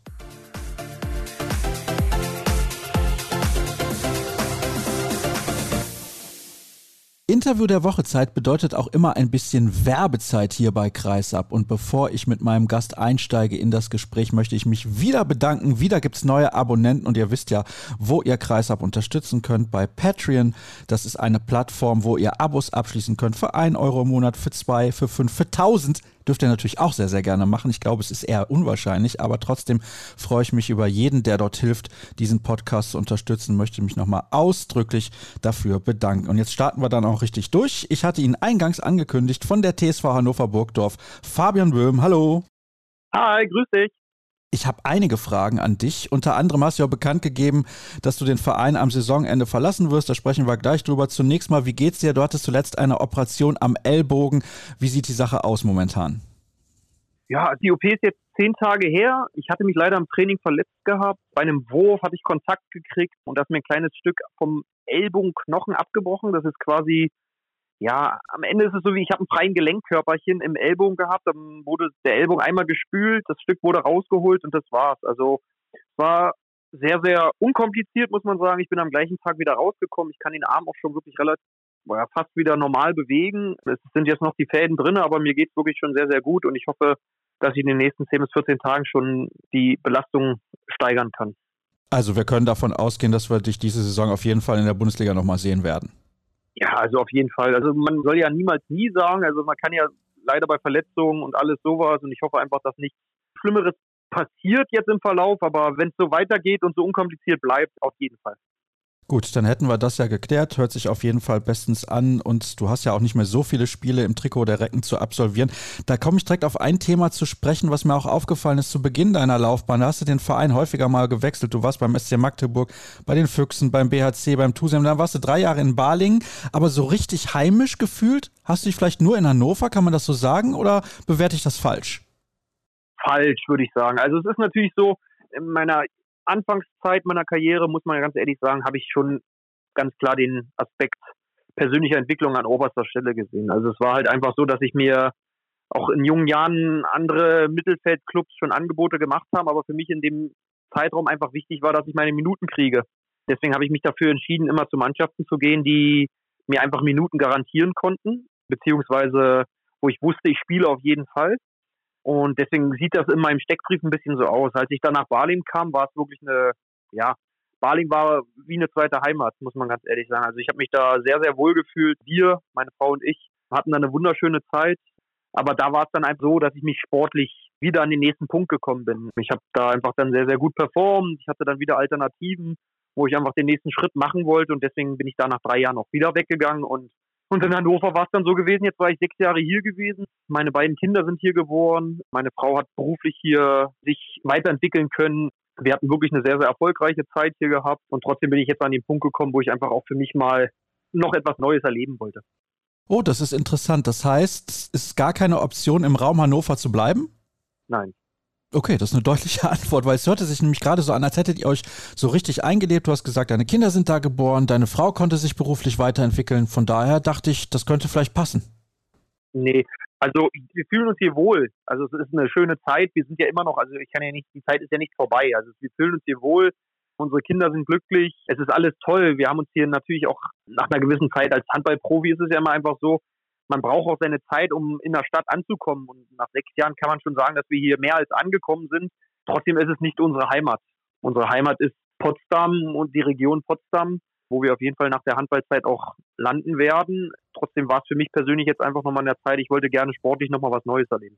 Interview der Wochezeit bedeutet auch immer ein bisschen Werbezeit hier bei Kreisab. Und bevor ich mit meinem Gast einsteige in das Gespräch, möchte ich mich wieder bedanken. Wieder gibt es neue Abonnenten und ihr wisst ja, wo ihr Kreisab unterstützen könnt bei Patreon. Das ist eine Plattform, wo ihr Abos abschließen könnt für 1 Euro im Monat, für 2, für 5, für 1000 Dürft ihr natürlich auch sehr, sehr gerne machen. Ich glaube, es ist eher unwahrscheinlich, aber trotzdem freue ich mich über jeden, der dort hilft, diesen Podcast zu unterstützen. Möchte mich nochmal ausdrücklich dafür bedanken. Und jetzt starten wir dann auch richtig durch. Ich hatte ihn eingangs angekündigt von der TSV Hannover Burgdorf. Fabian Böhm, hallo. Hi, grüß dich. Ich habe einige Fragen an dich. Unter anderem hast du ja bekannt gegeben, dass du den Verein am Saisonende verlassen wirst. Da sprechen wir gleich drüber. Zunächst mal, wie geht's dir? Du hattest zuletzt eine Operation am Ellbogen. Wie sieht die Sache aus momentan? Ja, die OP ist jetzt zehn Tage her. Ich hatte mich leider im Training verletzt gehabt. Bei einem Wurf hatte ich Kontakt gekriegt und da ist mir ein kleines Stück vom Ellbogenknochen abgebrochen. Das ist quasi ja, am Ende ist es so wie, ich habe ein freien Gelenkkörperchen im Ellbogen gehabt, dann wurde der Ellbogen einmal gespült, das Stück wurde rausgeholt und das war's. Also es war sehr, sehr unkompliziert, muss man sagen. Ich bin am gleichen Tag wieder rausgekommen. Ich kann den Arm auch schon wirklich relativ ja, fast wieder normal bewegen. Es sind jetzt noch die Fäden drin, aber mir geht's wirklich schon sehr, sehr gut und ich hoffe, dass ich in den nächsten 10 bis 14 Tagen schon die Belastung steigern kann. Also wir können davon ausgehen, dass wir dich diese Saison auf jeden Fall in der Bundesliga nochmal sehen werden. Ja, also auf jeden Fall. Also man soll ja niemals nie sagen. Also man kann ja leider bei Verletzungen und alles sowas und ich hoffe einfach, dass nichts Schlimmeres passiert jetzt im Verlauf, aber wenn es so weitergeht und so unkompliziert bleibt, auf jeden Fall. Gut, dann hätten wir das ja geklärt. Hört sich auf jeden Fall bestens an. Und du hast ja auch nicht mehr so viele Spiele im Trikot der Recken zu absolvieren. Da komme ich direkt auf ein Thema zu sprechen, was mir auch aufgefallen ist zu Beginn deiner Laufbahn. Da hast du den Verein häufiger mal gewechselt. Du warst beim SC Magdeburg, bei den Füchsen, beim BHC, beim Tusem. Dann warst du drei Jahre in Balingen. Aber so richtig heimisch gefühlt hast du dich vielleicht nur in Hannover, kann man das so sagen? Oder bewerte ich das falsch? Falsch, würde ich sagen. Also es ist natürlich so, in meiner Anfangszeit meiner Karriere, muss man ganz ehrlich sagen, habe ich schon ganz klar den Aspekt persönlicher Entwicklung an oberster Stelle gesehen. Also es war halt einfach so, dass ich mir auch in jungen Jahren andere Mittelfeldclubs schon Angebote gemacht haben, aber für mich in dem Zeitraum einfach wichtig war, dass ich meine Minuten kriege. Deswegen habe ich mich dafür entschieden, immer zu Mannschaften zu gehen, die mir einfach Minuten garantieren konnten, beziehungsweise wo ich wusste, ich spiele auf jeden Fall. Und deswegen sieht das in meinem Steckbrief ein bisschen so aus. Als ich dann nach Berlin kam, war es wirklich eine, ja, Berlin war wie eine zweite Heimat, muss man ganz ehrlich sagen. Also ich habe mich da sehr, sehr wohl gefühlt. Wir, meine Frau und ich, hatten da eine wunderschöne Zeit. Aber da war es dann einfach so, dass ich mich sportlich wieder an den nächsten Punkt gekommen bin. Ich habe da einfach dann sehr, sehr gut performt. Ich hatte dann wieder Alternativen, wo ich einfach den nächsten Schritt machen wollte und deswegen bin ich da nach drei Jahren auch wieder weggegangen und und in Hannover war es dann so gewesen, jetzt war ich sechs Jahre hier gewesen. Meine beiden Kinder sind hier geboren. Meine Frau hat beruflich hier sich weiterentwickeln können. Wir hatten wirklich eine sehr, sehr erfolgreiche Zeit hier gehabt. Und trotzdem bin ich jetzt an den Punkt gekommen, wo ich einfach auch für mich mal noch etwas Neues erleben wollte. Oh, das ist interessant. Das heißt, es ist gar keine Option, im Raum Hannover zu bleiben? Nein. Okay, das ist eine deutliche Antwort, weil es hörte sich nämlich gerade so an, als hättet ihr euch so richtig eingelebt. Du hast gesagt, deine Kinder sind da geboren, deine Frau konnte sich beruflich weiterentwickeln. Von daher dachte ich, das könnte vielleicht passen. Nee, also wir fühlen uns hier wohl. Also es ist eine schöne Zeit. Wir sind ja immer noch, also ich kann ja nicht, die Zeit ist ja nicht vorbei. Also wir fühlen uns hier wohl. Unsere Kinder sind glücklich. Es ist alles toll. Wir haben uns hier natürlich auch nach einer gewissen Zeit als Handballprofi ist es ja immer einfach so, man braucht auch seine Zeit, um in der Stadt anzukommen. Und nach sechs Jahren kann man schon sagen, dass wir hier mehr als angekommen sind. Trotzdem ist es nicht unsere Heimat. Unsere Heimat ist Potsdam und die Region Potsdam, wo wir auf jeden Fall nach der Handballzeit auch landen werden. Trotzdem war es für mich persönlich jetzt einfach nochmal in der Zeit, ich wollte gerne sportlich nochmal was Neues erleben.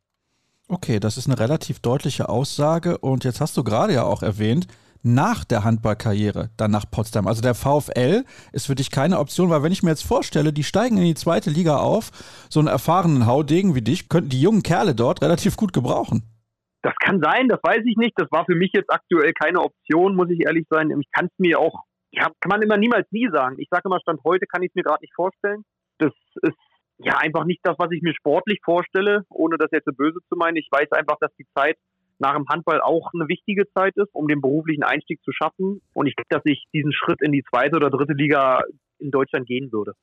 Okay, das ist eine relativ deutliche Aussage. Und jetzt hast du gerade ja auch erwähnt, nach der Handballkarriere dann nach Potsdam. Also der VfL ist für dich keine Option, weil wenn ich mir jetzt vorstelle, die steigen in die zweite Liga auf, so einen erfahrenen Haudegen wie dich könnten die jungen Kerle dort relativ gut gebrauchen. Das kann sein, das weiß ich nicht. Das war für mich jetzt aktuell keine Option, muss ich ehrlich sein. Ich kann es mir auch, ja, kann man immer niemals nie sagen. Ich sage immer, Stand heute kann ich es mir gerade nicht vorstellen. Das ist ja einfach nicht das, was ich mir sportlich vorstelle, ohne das jetzt böse zu meinen. Ich weiß einfach, dass die Zeit nach dem Handball auch eine wichtige Zeit ist, um den beruflichen Einstieg zu schaffen. Und ich denke, dass ich diesen Schritt in die zweite oder dritte Liga in Deutschland gehen würde.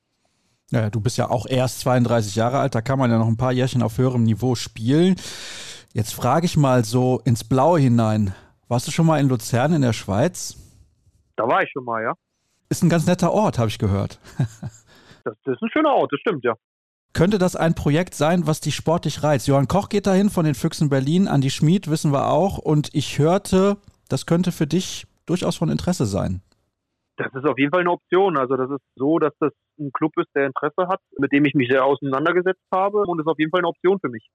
Ja, du bist ja auch erst 32 Jahre alt, da kann man ja noch ein paar Jährchen auf höherem Niveau spielen. Jetzt frage ich mal so ins Blaue hinein. Warst du schon mal in Luzern in der Schweiz? Da war ich schon mal, ja. Ist ein ganz netter Ort, habe ich gehört. das, das ist ein schöner Ort, das stimmt, ja. Könnte das ein Projekt sein, was dich sportlich reizt? Johann Koch geht dahin von den Füchsen Berlin, Andi Schmid wissen wir auch. Und ich hörte, das könnte für dich durchaus von Interesse sein. Das ist auf jeden Fall eine Option. Also das ist so, dass das ein Club ist, der Interesse hat, mit dem ich mich sehr auseinandergesetzt habe und ist auf jeden Fall eine Option für mich.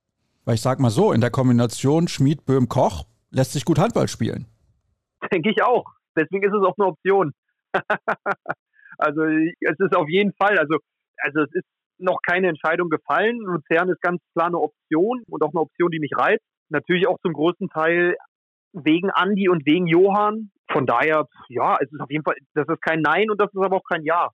Weil ich sag mal so, in der Kombination Schmid, Böhm, Koch lässt sich gut Handball spielen. Denke ich auch. Deswegen ist es auch eine Option. also es ist auf jeden Fall, also, also es ist noch keine Entscheidung gefallen. Luzern ist ganz klar eine Option und auch eine Option, die mich reizt. Natürlich auch zum größten Teil wegen Andi und wegen Johann. Von daher, ja, es ist auf jeden Fall, das ist kein Nein und das ist aber auch kein Ja.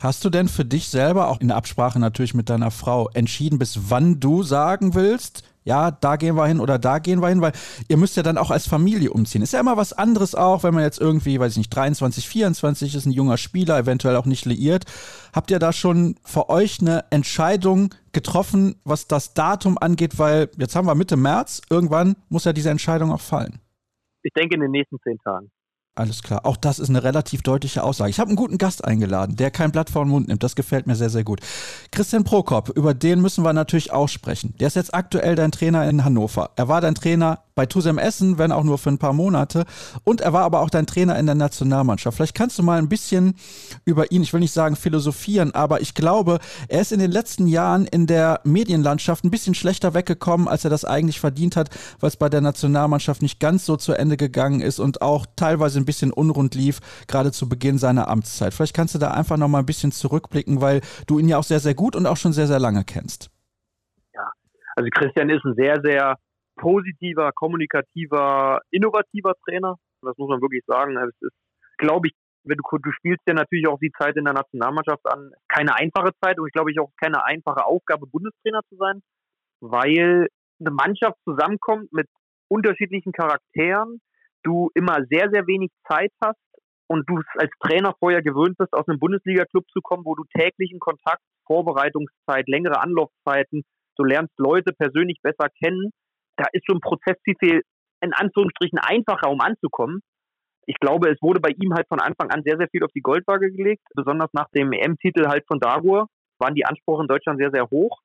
Hast du denn für dich selber, auch in Absprache natürlich mit deiner Frau, entschieden, bis wann du sagen willst, ja, da gehen wir hin oder da gehen wir hin, weil ihr müsst ja dann auch als Familie umziehen. Ist ja immer was anderes auch, wenn man jetzt irgendwie, weiß ich nicht, 23, 24 ist, ein junger Spieler, eventuell auch nicht liiert. Habt ihr da schon für euch eine Entscheidung getroffen, was das Datum angeht? Weil jetzt haben wir Mitte März, irgendwann muss ja diese Entscheidung auch fallen. Ich denke in den nächsten zehn Tagen. Alles klar. Auch das ist eine relativ deutliche Aussage. Ich habe einen guten Gast eingeladen, der kein Blatt vor den Mund nimmt. Das gefällt mir sehr, sehr gut. Christian Prokop, über den müssen wir natürlich auch sprechen. Der ist jetzt aktuell dein Trainer in Hannover. Er war dein Trainer bei Tusem Essen, wenn auch nur für ein paar Monate. Und er war aber auch dein Trainer in der Nationalmannschaft. Vielleicht kannst du mal ein bisschen über ihn, ich will nicht sagen philosophieren, aber ich glaube, er ist in den letzten Jahren in der Medienlandschaft ein bisschen schlechter weggekommen, als er das eigentlich verdient hat, weil es bei der Nationalmannschaft nicht ganz so zu Ende gegangen ist und auch teilweise ein bisschen unrund lief, gerade zu Beginn seiner Amtszeit. Vielleicht kannst du da einfach noch mal ein bisschen zurückblicken, weil du ihn ja auch sehr, sehr gut und auch schon sehr, sehr lange kennst. Ja, also Christian ist ein sehr, sehr positiver, kommunikativer, innovativer Trainer. Das muss man wirklich sagen. Es ist, glaube ich, wenn du, du spielst ja natürlich auch die Zeit in der Nationalmannschaft an. Keine einfache Zeit und ich glaube ich auch keine einfache Aufgabe, Bundestrainer zu sein, weil eine Mannschaft zusammenkommt mit unterschiedlichen Charakteren, du immer sehr, sehr wenig Zeit hast und du als Trainer vorher gewöhnt bist, aus einem Bundesliga-Club zu kommen, wo du täglichen Kontakt, Vorbereitungszeit, längere Anlaufzeiten, du lernst Leute persönlich besser kennen da ist so ein Prozess viel in Anführungsstrichen einfacher, um anzukommen. Ich glaube, es wurde bei ihm halt von Anfang an sehr, sehr viel auf die Goldwaage gelegt. Besonders nach dem EM-Titel halt von Dagur waren die Ansprüche in Deutschland sehr, sehr hoch.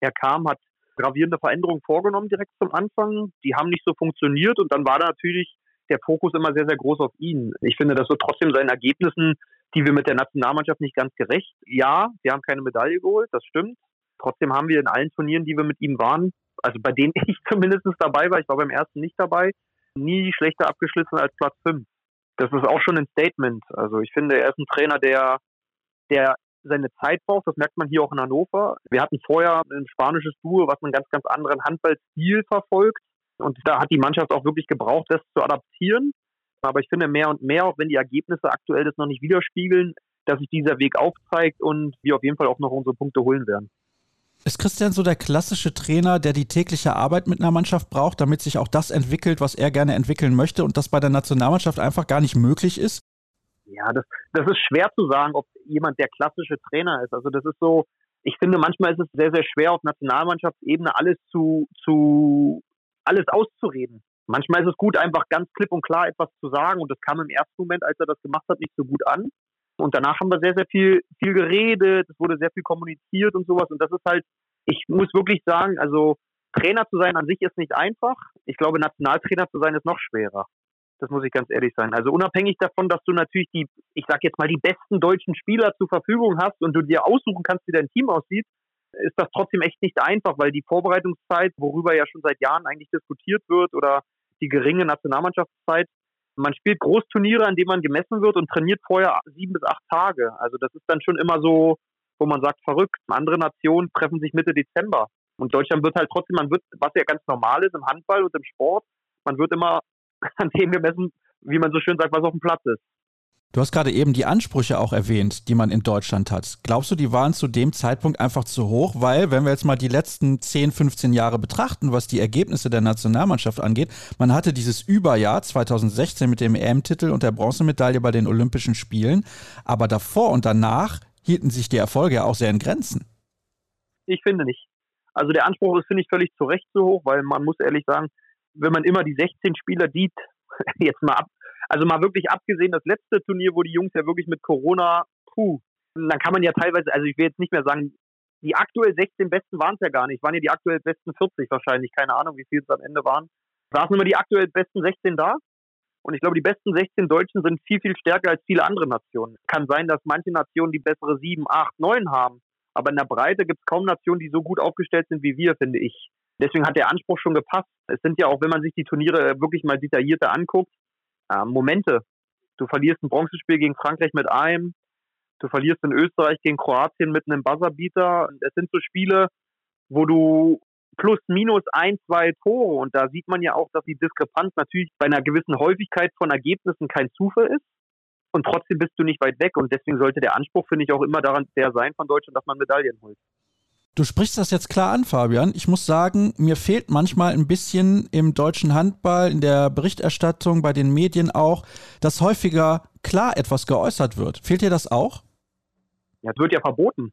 Er kam, hat gravierende Veränderungen vorgenommen direkt zum Anfang. Die haben nicht so funktioniert und dann war da natürlich der Fokus immer sehr, sehr groß auf ihn. Ich finde das so trotzdem seinen Ergebnissen, die wir mit der Nationalmannschaft nicht ganz gerecht. Ja, wir haben keine Medaille geholt, das stimmt. Trotzdem haben wir in allen Turnieren, die wir mit ihm waren, also bei denen ich zumindest dabei war, ich war beim ersten nicht dabei, nie schlechter abgeschlossen als Platz 5. Das ist auch schon ein Statement. Also ich finde, er ist ein Trainer, der, der seine Zeit braucht. Das merkt man hier auch in Hannover. Wir hatten vorher ein spanisches Duo, was einen ganz, ganz anderen Handballstil verfolgt. Und da hat die Mannschaft auch wirklich gebraucht, das zu adaptieren. Aber ich finde mehr und mehr, auch wenn die Ergebnisse aktuell das noch nicht widerspiegeln, dass sich dieser Weg aufzeigt und wir auf jeden Fall auch noch unsere Punkte holen werden. Ist Christian so der klassische Trainer, der die tägliche Arbeit mit einer Mannschaft braucht, damit sich auch das entwickelt, was er gerne entwickeln möchte und das bei der Nationalmannschaft einfach gar nicht möglich ist? Ja, das, das ist schwer zu sagen, ob jemand der klassische Trainer ist. Also das ist so, ich finde manchmal ist es sehr, sehr schwer auf Nationalmannschaftsebene alles zu, zu alles auszureden. Manchmal ist es gut, einfach ganz klipp und klar etwas zu sagen. Und das kam im ersten Moment, als er das gemacht hat, nicht so gut an. Und danach haben wir sehr, sehr viel, viel geredet. Es wurde sehr viel kommuniziert und sowas. Und das ist halt, ich muss wirklich sagen, also Trainer zu sein an sich ist nicht einfach. Ich glaube, Nationaltrainer zu sein ist noch schwerer. Das muss ich ganz ehrlich sein. Also unabhängig davon, dass du natürlich die, ich sag jetzt mal, die besten deutschen Spieler zur Verfügung hast und du dir aussuchen kannst, wie dein Team aussieht, ist das trotzdem echt nicht einfach, weil die Vorbereitungszeit, worüber ja schon seit Jahren eigentlich diskutiert wird, oder die geringe Nationalmannschaftszeit, man spielt Großturniere, an denen man gemessen wird und trainiert vorher sieben bis acht Tage. Also das ist dann schon immer so, wo man sagt, verrückt. Andere Nationen treffen sich Mitte Dezember. Und Deutschland wird halt trotzdem, man wird, was ja ganz normal ist im Handball und im Sport, man wird immer an dem gemessen, wie man so schön sagt, was auf dem Platz ist. Du hast gerade eben die Ansprüche auch erwähnt, die man in Deutschland hat. Glaubst du, die waren zu dem Zeitpunkt einfach zu hoch? Weil, wenn wir jetzt mal die letzten 10, 15 Jahre betrachten, was die Ergebnisse der Nationalmannschaft angeht, man hatte dieses Überjahr 2016 mit dem EM-Titel und der Bronzemedaille bei den Olympischen Spielen. Aber davor und danach hielten sich die Erfolge ja auch sehr in Grenzen. Ich finde nicht. Also der Anspruch ist, finde ich, völlig zu Recht zu hoch, weil man muss ehrlich sagen, wenn man immer die 16 Spieler sieht, jetzt mal ab, also mal wirklich abgesehen, das letzte Turnier, wo die Jungs ja wirklich mit Corona, puh, dann kann man ja teilweise, also ich will jetzt nicht mehr sagen, die aktuell 16 Besten waren es ja gar nicht, waren ja die aktuell besten 40 wahrscheinlich, keine Ahnung, wie viel es am Ende waren. Saßen immer die aktuell besten 16 da. Und ich glaube, die besten 16 Deutschen sind viel, viel stärker als viele andere Nationen. Kann sein, dass manche Nationen die bessere 7, 8, 9 haben. Aber in der Breite gibt es kaum Nationen, die so gut aufgestellt sind wie wir, finde ich. Deswegen hat der Anspruch schon gepasst. Es sind ja auch, wenn man sich die Turniere wirklich mal detaillierter anguckt, äh, Momente. Du verlierst ein Bronzespiel gegen Frankreich mit einem, du verlierst in Österreich gegen Kroatien mit einem Buzzerbeater. Es sind so Spiele, wo du plus minus ein, zwei Tore und da sieht man ja auch, dass die Diskrepanz natürlich bei einer gewissen Häufigkeit von Ergebnissen kein Zufall ist und trotzdem bist du nicht weit weg und deswegen sollte der Anspruch, finde ich, auch immer daran der sein von Deutschland, dass man Medaillen holt. Du sprichst das jetzt klar an, Fabian. Ich muss sagen, mir fehlt manchmal ein bisschen im deutschen Handball, in der Berichterstattung, bei den Medien auch, dass häufiger klar etwas geäußert wird. Fehlt dir das auch? Ja, es wird ja verboten.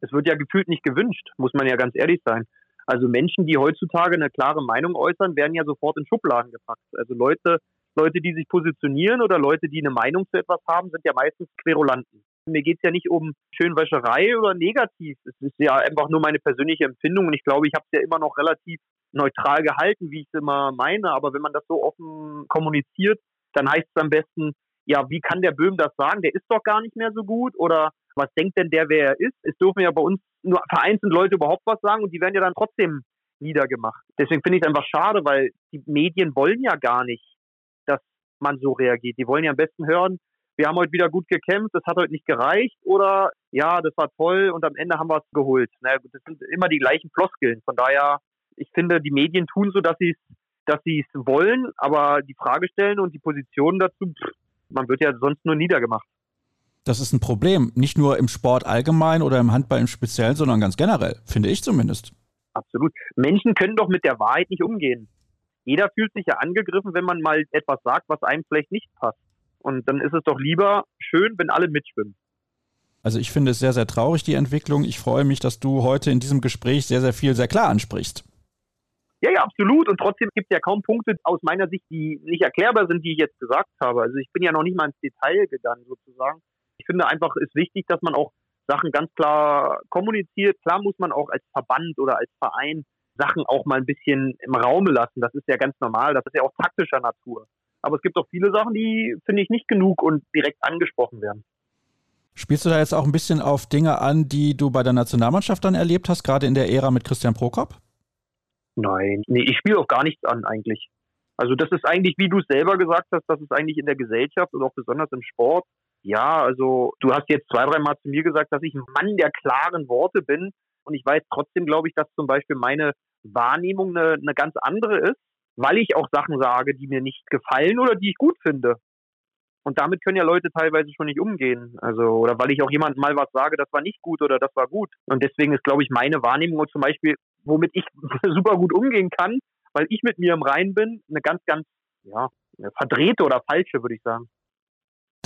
Es wird ja gefühlt nicht gewünscht, muss man ja ganz ehrlich sein. Also Menschen, die heutzutage eine klare Meinung äußern, werden ja sofort in Schubladen gepackt. Also Leute, Leute, die sich positionieren oder Leute, die eine Meinung zu etwas haben, sind ja meistens Querulanten. Mir geht es ja nicht um Schönwäscherei oder negativ. Es ist ja einfach nur meine persönliche Empfindung und ich glaube, ich habe es ja immer noch relativ neutral gehalten, wie ich es immer meine. Aber wenn man das so offen kommuniziert, dann heißt es am besten, ja, wie kann der Böhm das sagen? Der ist doch gar nicht mehr so gut oder was denkt denn der, wer er ist? Es dürfen ja bei uns nur vereinzelt Leute überhaupt was sagen und die werden ja dann trotzdem niedergemacht. Deswegen finde ich es einfach schade, weil die Medien wollen ja gar nicht, dass man so reagiert. Die wollen ja am besten hören, wir haben heute wieder gut gekämpft, das hat heute nicht gereicht oder ja, das war toll und am Ende haben wir es geholt. Naja, das sind immer die gleichen Floskeln. Von daher, ich finde, die Medien tun so, dass sie es dass sie es wollen, aber die Frage stellen und die Positionen dazu, pff, man wird ja sonst nur niedergemacht. Das ist ein Problem, nicht nur im Sport allgemein oder im Handball im Speziellen, sondern ganz generell, finde ich zumindest. Absolut. Menschen können doch mit der Wahrheit nicht umgehen. Jeder fühlt sich ja angegriffen, wenn man mal etwas sagt, was einem vielleicht nicht passt. Und dann ist es doch lieber schön, wenn alle mitschwimmen. Also ich finde es sehr, sehr traurig, die Entwicklung. Ich freue mich, dass du heute in diesem Gespräch sehr, sehr viel, sehr klar ansprichst. Ja, ja, absolut. Und trotzdem gibt es ja kaum Punkte aus meiner Sicht, die nicht erklärbar sind, die ich jetzt gesagt habe. Also ich bin ja noch nicht mal ins Detail gegangen, sozusagen. Ich finde einfach, es ist wichtig, dass man auch Sachen ganz klar kommuniziert. Klar muss man auch als Verband oder als Verein Sachen auch mal ein bisschen im Raume lassen. Das ist ja ganz normal. Das ist ja auch taktischer Natur. Aber es gibt auch viele Sachen, die finde ich nicht genug und direkt angesprochen werden. Spielst du da jetzt auch ein bisschen auf Dinge an, die du bei der Nationalmannschaft dann erlebt hast, gerade in der Ära mit Christian Prokop? Nein, nee, ich spiele auch gar nichts an eigentlich. Also das ist eigentlich, wie du es selber gesagt hast, das ist eigentlich in der Gesellschaft und auch besonders im Sport. Ja, also du hast jetzt zwei, dreimal zu mir gesagt, dass ich ein Mann der klaren Worte bin. Und ich weiß trotzdem, glaube ich, dass zum Beispiel meine Wahrnehmung eine, eine ganz andere ist, weil ich auch Sachen sage, die mir nicht gefallen oder die ich gut finde. Und damit können ja Leute teilweise schon nicht umgehen. Also, oder weil ich auch jemandem mal was sage, das war nicht gut oder das war gut. Und deswegen ist, glaube ich, meine Wahrnehmung zum Beispiel, womit ich super gut umgehen kann, weil ich mit mir im Rein bin, eine ganz, ganz, ja, verdrehte oder falsche, würde ich sagen.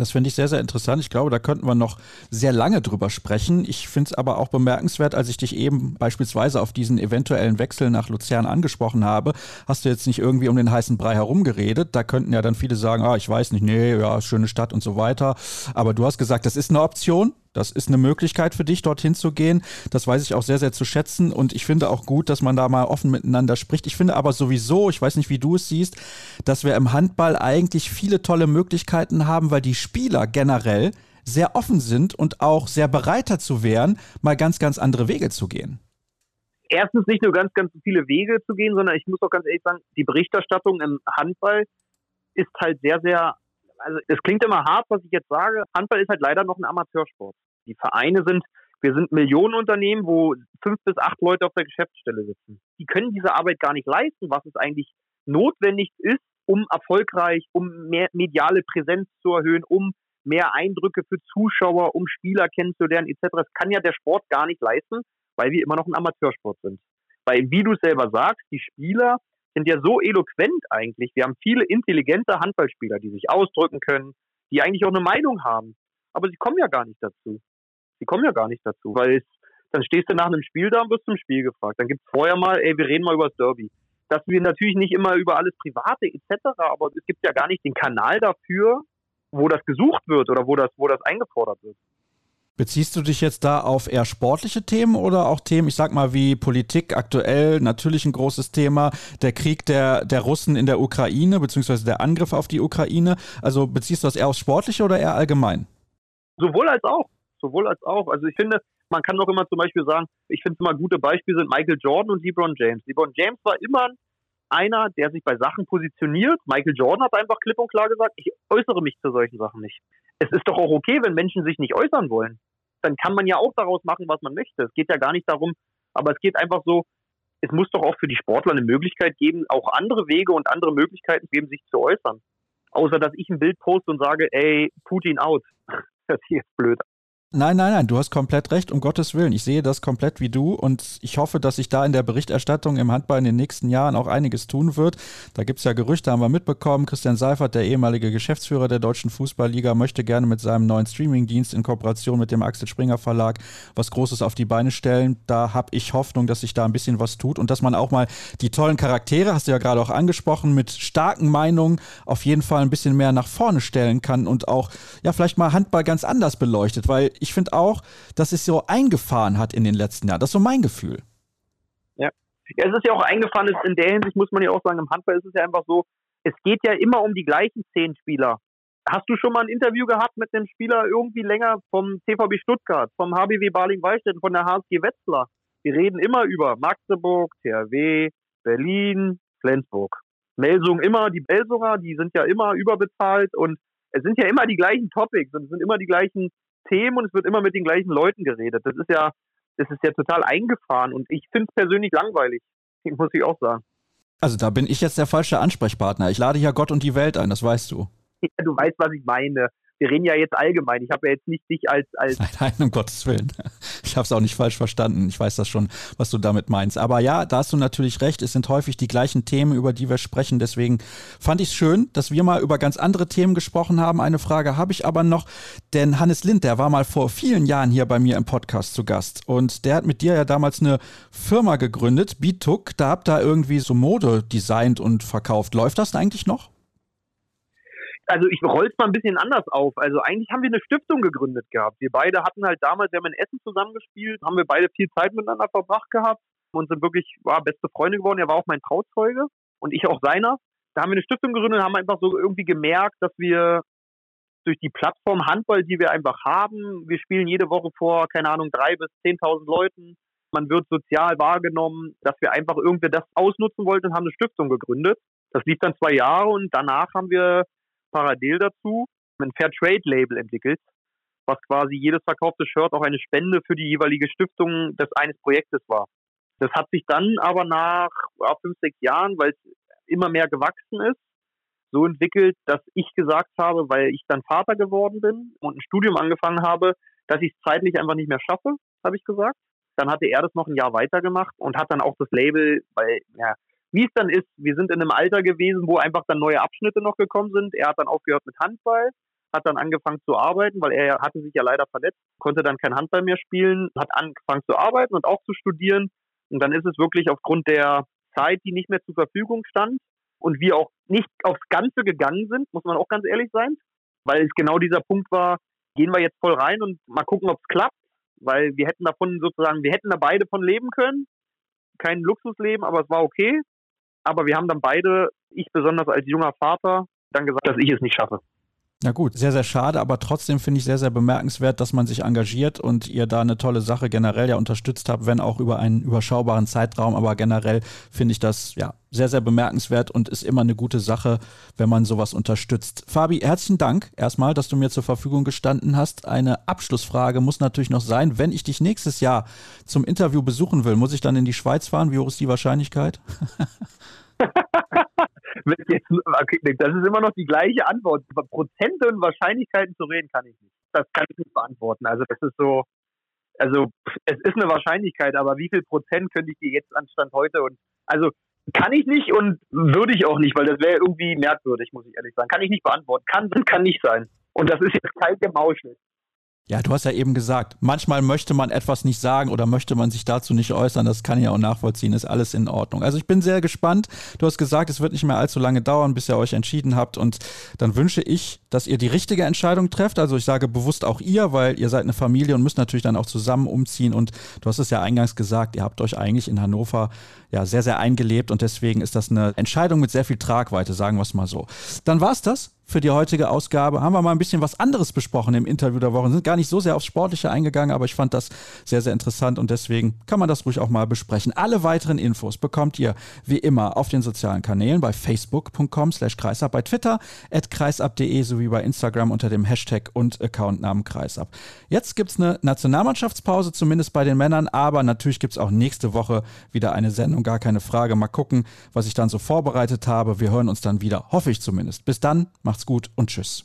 Das finde ich sehr, sehr interessant. Ich glaube, da könnten wir noch sehr lange drüber sprechen. Ich finde es aber auch bemerkenswert, als ich dich eben beispielsweise auf diesen eventuellen Wechsel nach Luzern angesprochen habe, hast du jetzt nicht irgendwie um den heißen Brei herumgeredet. Da könnten ja dann viele sagen, ah, ich weiß nicht, nee, ja, schöne Stadt und so weiter. Aber du hast gesagt, das ist eine Option. Das ist eine Möglichkeit für dich, dorthin zu gehen. Das weiß ich auch sehr, sehr zu schätzen. Und ich finde auch gut, dass man da mal offen miteinander spricht. Ich finde aber sowieso, ich weiß nicht, wie du es siehst, dass wir im Handball eigentlich viele tolle Möglichkeiten haben, weil die Spieler generell sehr offen sind und auch sehr bereit dazu wären, mal ganz, ganz andere Wege zu gehen. Erstens nicht nur ganz, ganz viele Wege zu gehen, sondern ich muss auch ganz ehrlich sagen, die Berichterstattung im Handball ist halt sehr, sehr also es klingt immer hart, was ich jetzt sage. Handball ist halt leider noch ein Amateursport. Die Vereine sind, wir sind Millionenunternehmen, wo fünf bis acht Leute auf der Geschäftsstelle sitzen. Die können diese Arbeit gar nicht leisten, was es eigentlich notwendig ist, um erfolgreich, um mehr mediale Präsenz zu erhöhen, um mehr Eindrücke für Zuschauer, um Spieler kennenzulernen, etc. Das kann ja der Sport gar nicht leisten, weil wir immer noch ein Amateursport sind. Weil, wie du selber sagst, die Spieler sind ja so eloquent eigentlich. Wir haben viele intelligente Handballspieler, die sich ausdrücken können, die eigentlich auch eine Meinung haben. Aber sie kommen ja gar nicht dazu. Sie kommen ja gar nicht dazu, weil es, dann stehst du nach einem Spiel da und wirst zum Spiel gefragt. Dann gibt es vorher mal, ey, wir reden mal über das Derby. Dass wir natürlich nicht immer über alles Private etc., aber es gibt ja gar nicht den Kanal dafür, wo das gesucht wird oder wo das, wo das eingefordert wird. Beziehst du dich jetzt da auf eher sportliche Themen oder auch Themen, ich sag mal, wie Politik aktuell, natürlich ein großes Thema, der Krieg der, der Russen in der Ukraine, beziehungsweise der Angriff auf die Ukraine? Also beziehst du das eher aufs Sportliche oder eher allgemein? Sowohl als auch. Sowohl als auch. Also ich finde, man kann doch immer zum Beispiel sagen, ich finde immer gute Beispiele sind Michael Jordan und LeBron James. LeBron James war immer einer, der sich bei Sachen positioniert. Michael Jordan hat einfach klipp und klar gesagt, ich äußere mich zu solchen Sachen nicht. Es ist doch auch okay, wenn Menschen sich nicht äußern wollen dann kann man ja auch daraus machen, was man möchte. Es geht ja gar nicht darum, aber es geht einfach so, es muss doch auch für die Sportler eine Möglichkeit geben, auch andere Wege und andere Möglichkeiten geben, sich zu äußern. Außer dass ich ein Bild poste und sage, ey, Putin out. Das ist jetzt blöd Nein, nein, nein, du hast komplett recht, um Gottes Willen. Ich sehe das komplett wie du und ich hoffe, dass sich da in der Berichterstattung im Handball in den nächsten Jahren auch einiges tun wird. Da gibt es ja Gerüchte, haben wir mitbekommen. Christian Seifert, der ehemalige Geschäftsführer der Deutschen Fußballliga, möchte gerne mit seinem neuen Streamingdienst in Kooperation mit dem Axel Springer Verlag was Großes auf die Beine stellen. Da habe ich Hoffnung, dass sich da ein bisschen was tut und dass man auch mal die tollen Charaktere, hast du ja gerade auch angesprochen, mit starken Meinungen auf jeden Fall ein bisschen mehr nach vorne stellen kann und auch, ja, vielleicht mal Handball ganz anders beleuchtet, weil ich finde auch, dass es so eingefahren hat in den letzten Jahren. Das ist so mein Gefühl. Ja. ja, es ist ja auch eingefahren, in der Hinsicht muss man ja auch sagen, im Handball ist es ja einfach so, es geht ja immer um die gleichen zehn Spieler. Hast du schon mal ein Interview gehabt mit einem Spieler irgendwie länger vom TVB Stuttgart, vom HBW Baling-Wallstätten, von der HSG Wetzlar? Wir reden immer über Magdeburg, THW, Berlin, Flensburg. Melsung immer, die Belsunger, die sind ja immer überbezahlt und es sind ja immer die gleichen Topics und es sind immer die gleichen Themen und es wird immer mit den gleichen Leuten geredet. Das ist ja, das ist ja total eingefahren und ich finde es persönlich langweilig, muss ich auch sagen. Also da bin ich jetzt der falsche Ansprechpartner. Ich lade ja Gott und die Welt ein, das weißt du. Ja, du weißt, was ich meine wir reden ja jetzt allgemein. Ich habe ja jetzt nicht dich als, als. Nein, nein, um Gottes Willen. Ich habe es auch nicht falsch verstanden. Ich weiß das schon, was du damit meinst. Aber ja, da hast du natürlich recht. Es sind häufig die gleichen Themen, über die wir sprechen. Deswegen fand ich es schön, dass wir mal über ganz andere Themen gesprochen haben. Eine Frage habe ich aber noch, denn Hannes Lind, der war mal vor vielen Jahren hier bei mir im Podcast zu Gast. Und der hat mit dir ja damals eine Firma gegründet, Beatook. Da habt ihr irgendwie so Mode designt und verkauft. Läuft das eigentlich noch? Also ich roll's mal ein bisschen anders auf. Also eigentlich haben wir eine Stiftung gegründet gehabt. Wir beide hatten halt damals, wir haben in Essen zusammengespielt, haben wir beide viel Zeit miteinander verbracht gehabt und sind wirklich, war beste Freunde geworden. Er war auch mein Trauzeuge und ich auch seiner. Da haben wir eine Stiftung gegründet und haben einfach so irgendwie gemerkt, dass wir durch die Plattform Handball, die wir einfach haben, wir spielen jede Woche vor, keine Ahnung, drei bis zehntausend Leuten. man wird sozial wahrgenommen, dass wir einfach irgendwie das ausnutzen wollten und haben eine Stiftung gegründet. Das lief dann zwei Jahre und danach haben wir parallel dazu ein Fairtrade-Label entwickelt, was quasi jedes verkaufte Shirt auch eine Spende für die jeweilige Stiftung des eines Projektes war. Das hat sich dann aber nach fünf, sechs Jahren, weil es immer mehr gewachsen ist, so entwickelt, dass ich gesagt habe, weil ich dann Vater geworden bin und ein Studium angefangen habe, dass ich es zeitlich einfach nicht mehr schaffe, habe ich gesagt. Dann hatte er das noch ein Jahr weitergemacht und hat dann auch das Label, weil, ja, wie es dann ist, wir sind in einem Alter gewesen, wo einfach dann neue Abschnitte noch gekommen sind. Er hat dann aufgehört mit Handball, hat dann angefangen zu arbeiten, weil er hatte sich ja leider verletzt, konnte dann kein Handball mehr spielen, hat angefangen zu arbeiten und auch zu studieren. Und dann ist es wirklich aufgrund der Zeit, die nicht mehr zur Verfügung stand und wir auch nicht aufs Ganze gegangen sind, muss man auch ganz ehrlich sein, weil es genau dieser Punkt war, gehen wir jetzt voll rein und mal gucken, ob es klappt, weil wir hätten davon sozusagen, wir hätten da beide von leben können. Kein Luxusleben, aber es war okay. Aber wir haben dann beide, ich besonders als junger Vater, dann gesagt, dass ich es nicht schaffe. Na gut, sehr, sehr schade, aber trotzdem finde ich sehr, sehr bemerkenswert, dass man sich engagiert und ihr da eine tolle Sache generell ja unterstützt habt, wenn auch über einen überschaubaren Zeitraum. Aber generell finde ich das ja sehr, sehr bemerkenswert und ist immer eine gute Sache, wenn man sowas unterstützt. Fabi, herzlichen Dank erstmal, dass du mir zur Verfügung gestanden hast. Eine Abschlussfrage muss natürlich noch sein, wenn ich dich nächstes Jahr zum Interview besuchen will, muss ich dann in die Schweiz fahren? Wie hoch ist die Wahrscheinlichkeit? das ist immer noch die gleiche Antwort. Über Prozente und Wahrscheinlichkeiten zu reden kann ich nicht. Das kann ich nicht beantworten. Also das ist so, also es ist eine Wahrscheinlichkeit, aber wie viel Prozent könnte ich dir jetzt anstand heute und also kann ich nicht und würde ich auch nicht, weil das wäre irgendwie merkwürdig, muss ich ehrlich sagen. Kann ich nicht beantworten. Kann, kann nicht sein. Und das ist jetzt kein Gemauschel. Ja, du hast ja eben gesagt, manchmal möchte man etwas nicht sagen oder möchte man sich dazu nicht äußern. Das kann ich auch nachvollziehen, ist alles in Ordnung. Also ich bin sehr gespannt. Du hast gesagt, es wird nicht mehr allzu lange dauern, bis ihr euch entschieden habt. Und dann wünsche ich, dass ihr die richtige Entscheidung trefft. Also ich sage bewusst auch ihr, weil ihr seid eine Familie und müsst natürlich dann auch zusammen umziehen. Und du hast es ja eingangs gesagt, ihr habt euch eigentlich in Hannover ja sehr, sehr eingelebt und deswegen ist das eine Entscheidung mit sehr viel Tragweite, sagen wir es mal so. Dann war es das für die heutige Ausgabe. Haben wir mal ein bisschen was anderes besprochen im Interview der Woche. Sind gar nicht so sehr aufs Sportliche eingegangen, aber ich fand das sehr, sehr interessant und deswegen kann man das ruhig auch mal besprechen. Alle weiteren Infos bekommt ihr wie immer auf den sozialen Kanälen bei facebook.com slash kreisab, bei Twitter at kreisab.de sowie bei Instagram unter dem Hashtag und Accountnamen kreisab. Jetzt gibt es eine Nationalmannschaftspause, zumindest bei den Männern, aber natürlich gibt es auch nächste Woche wieder eine Sendung, gar keine Frage. Mal gucken, was ich dann so vorbereitet habe. Wir hören uns dann wieder, hoffe ich zumindest. Bis dann, macht's gut und tschüss.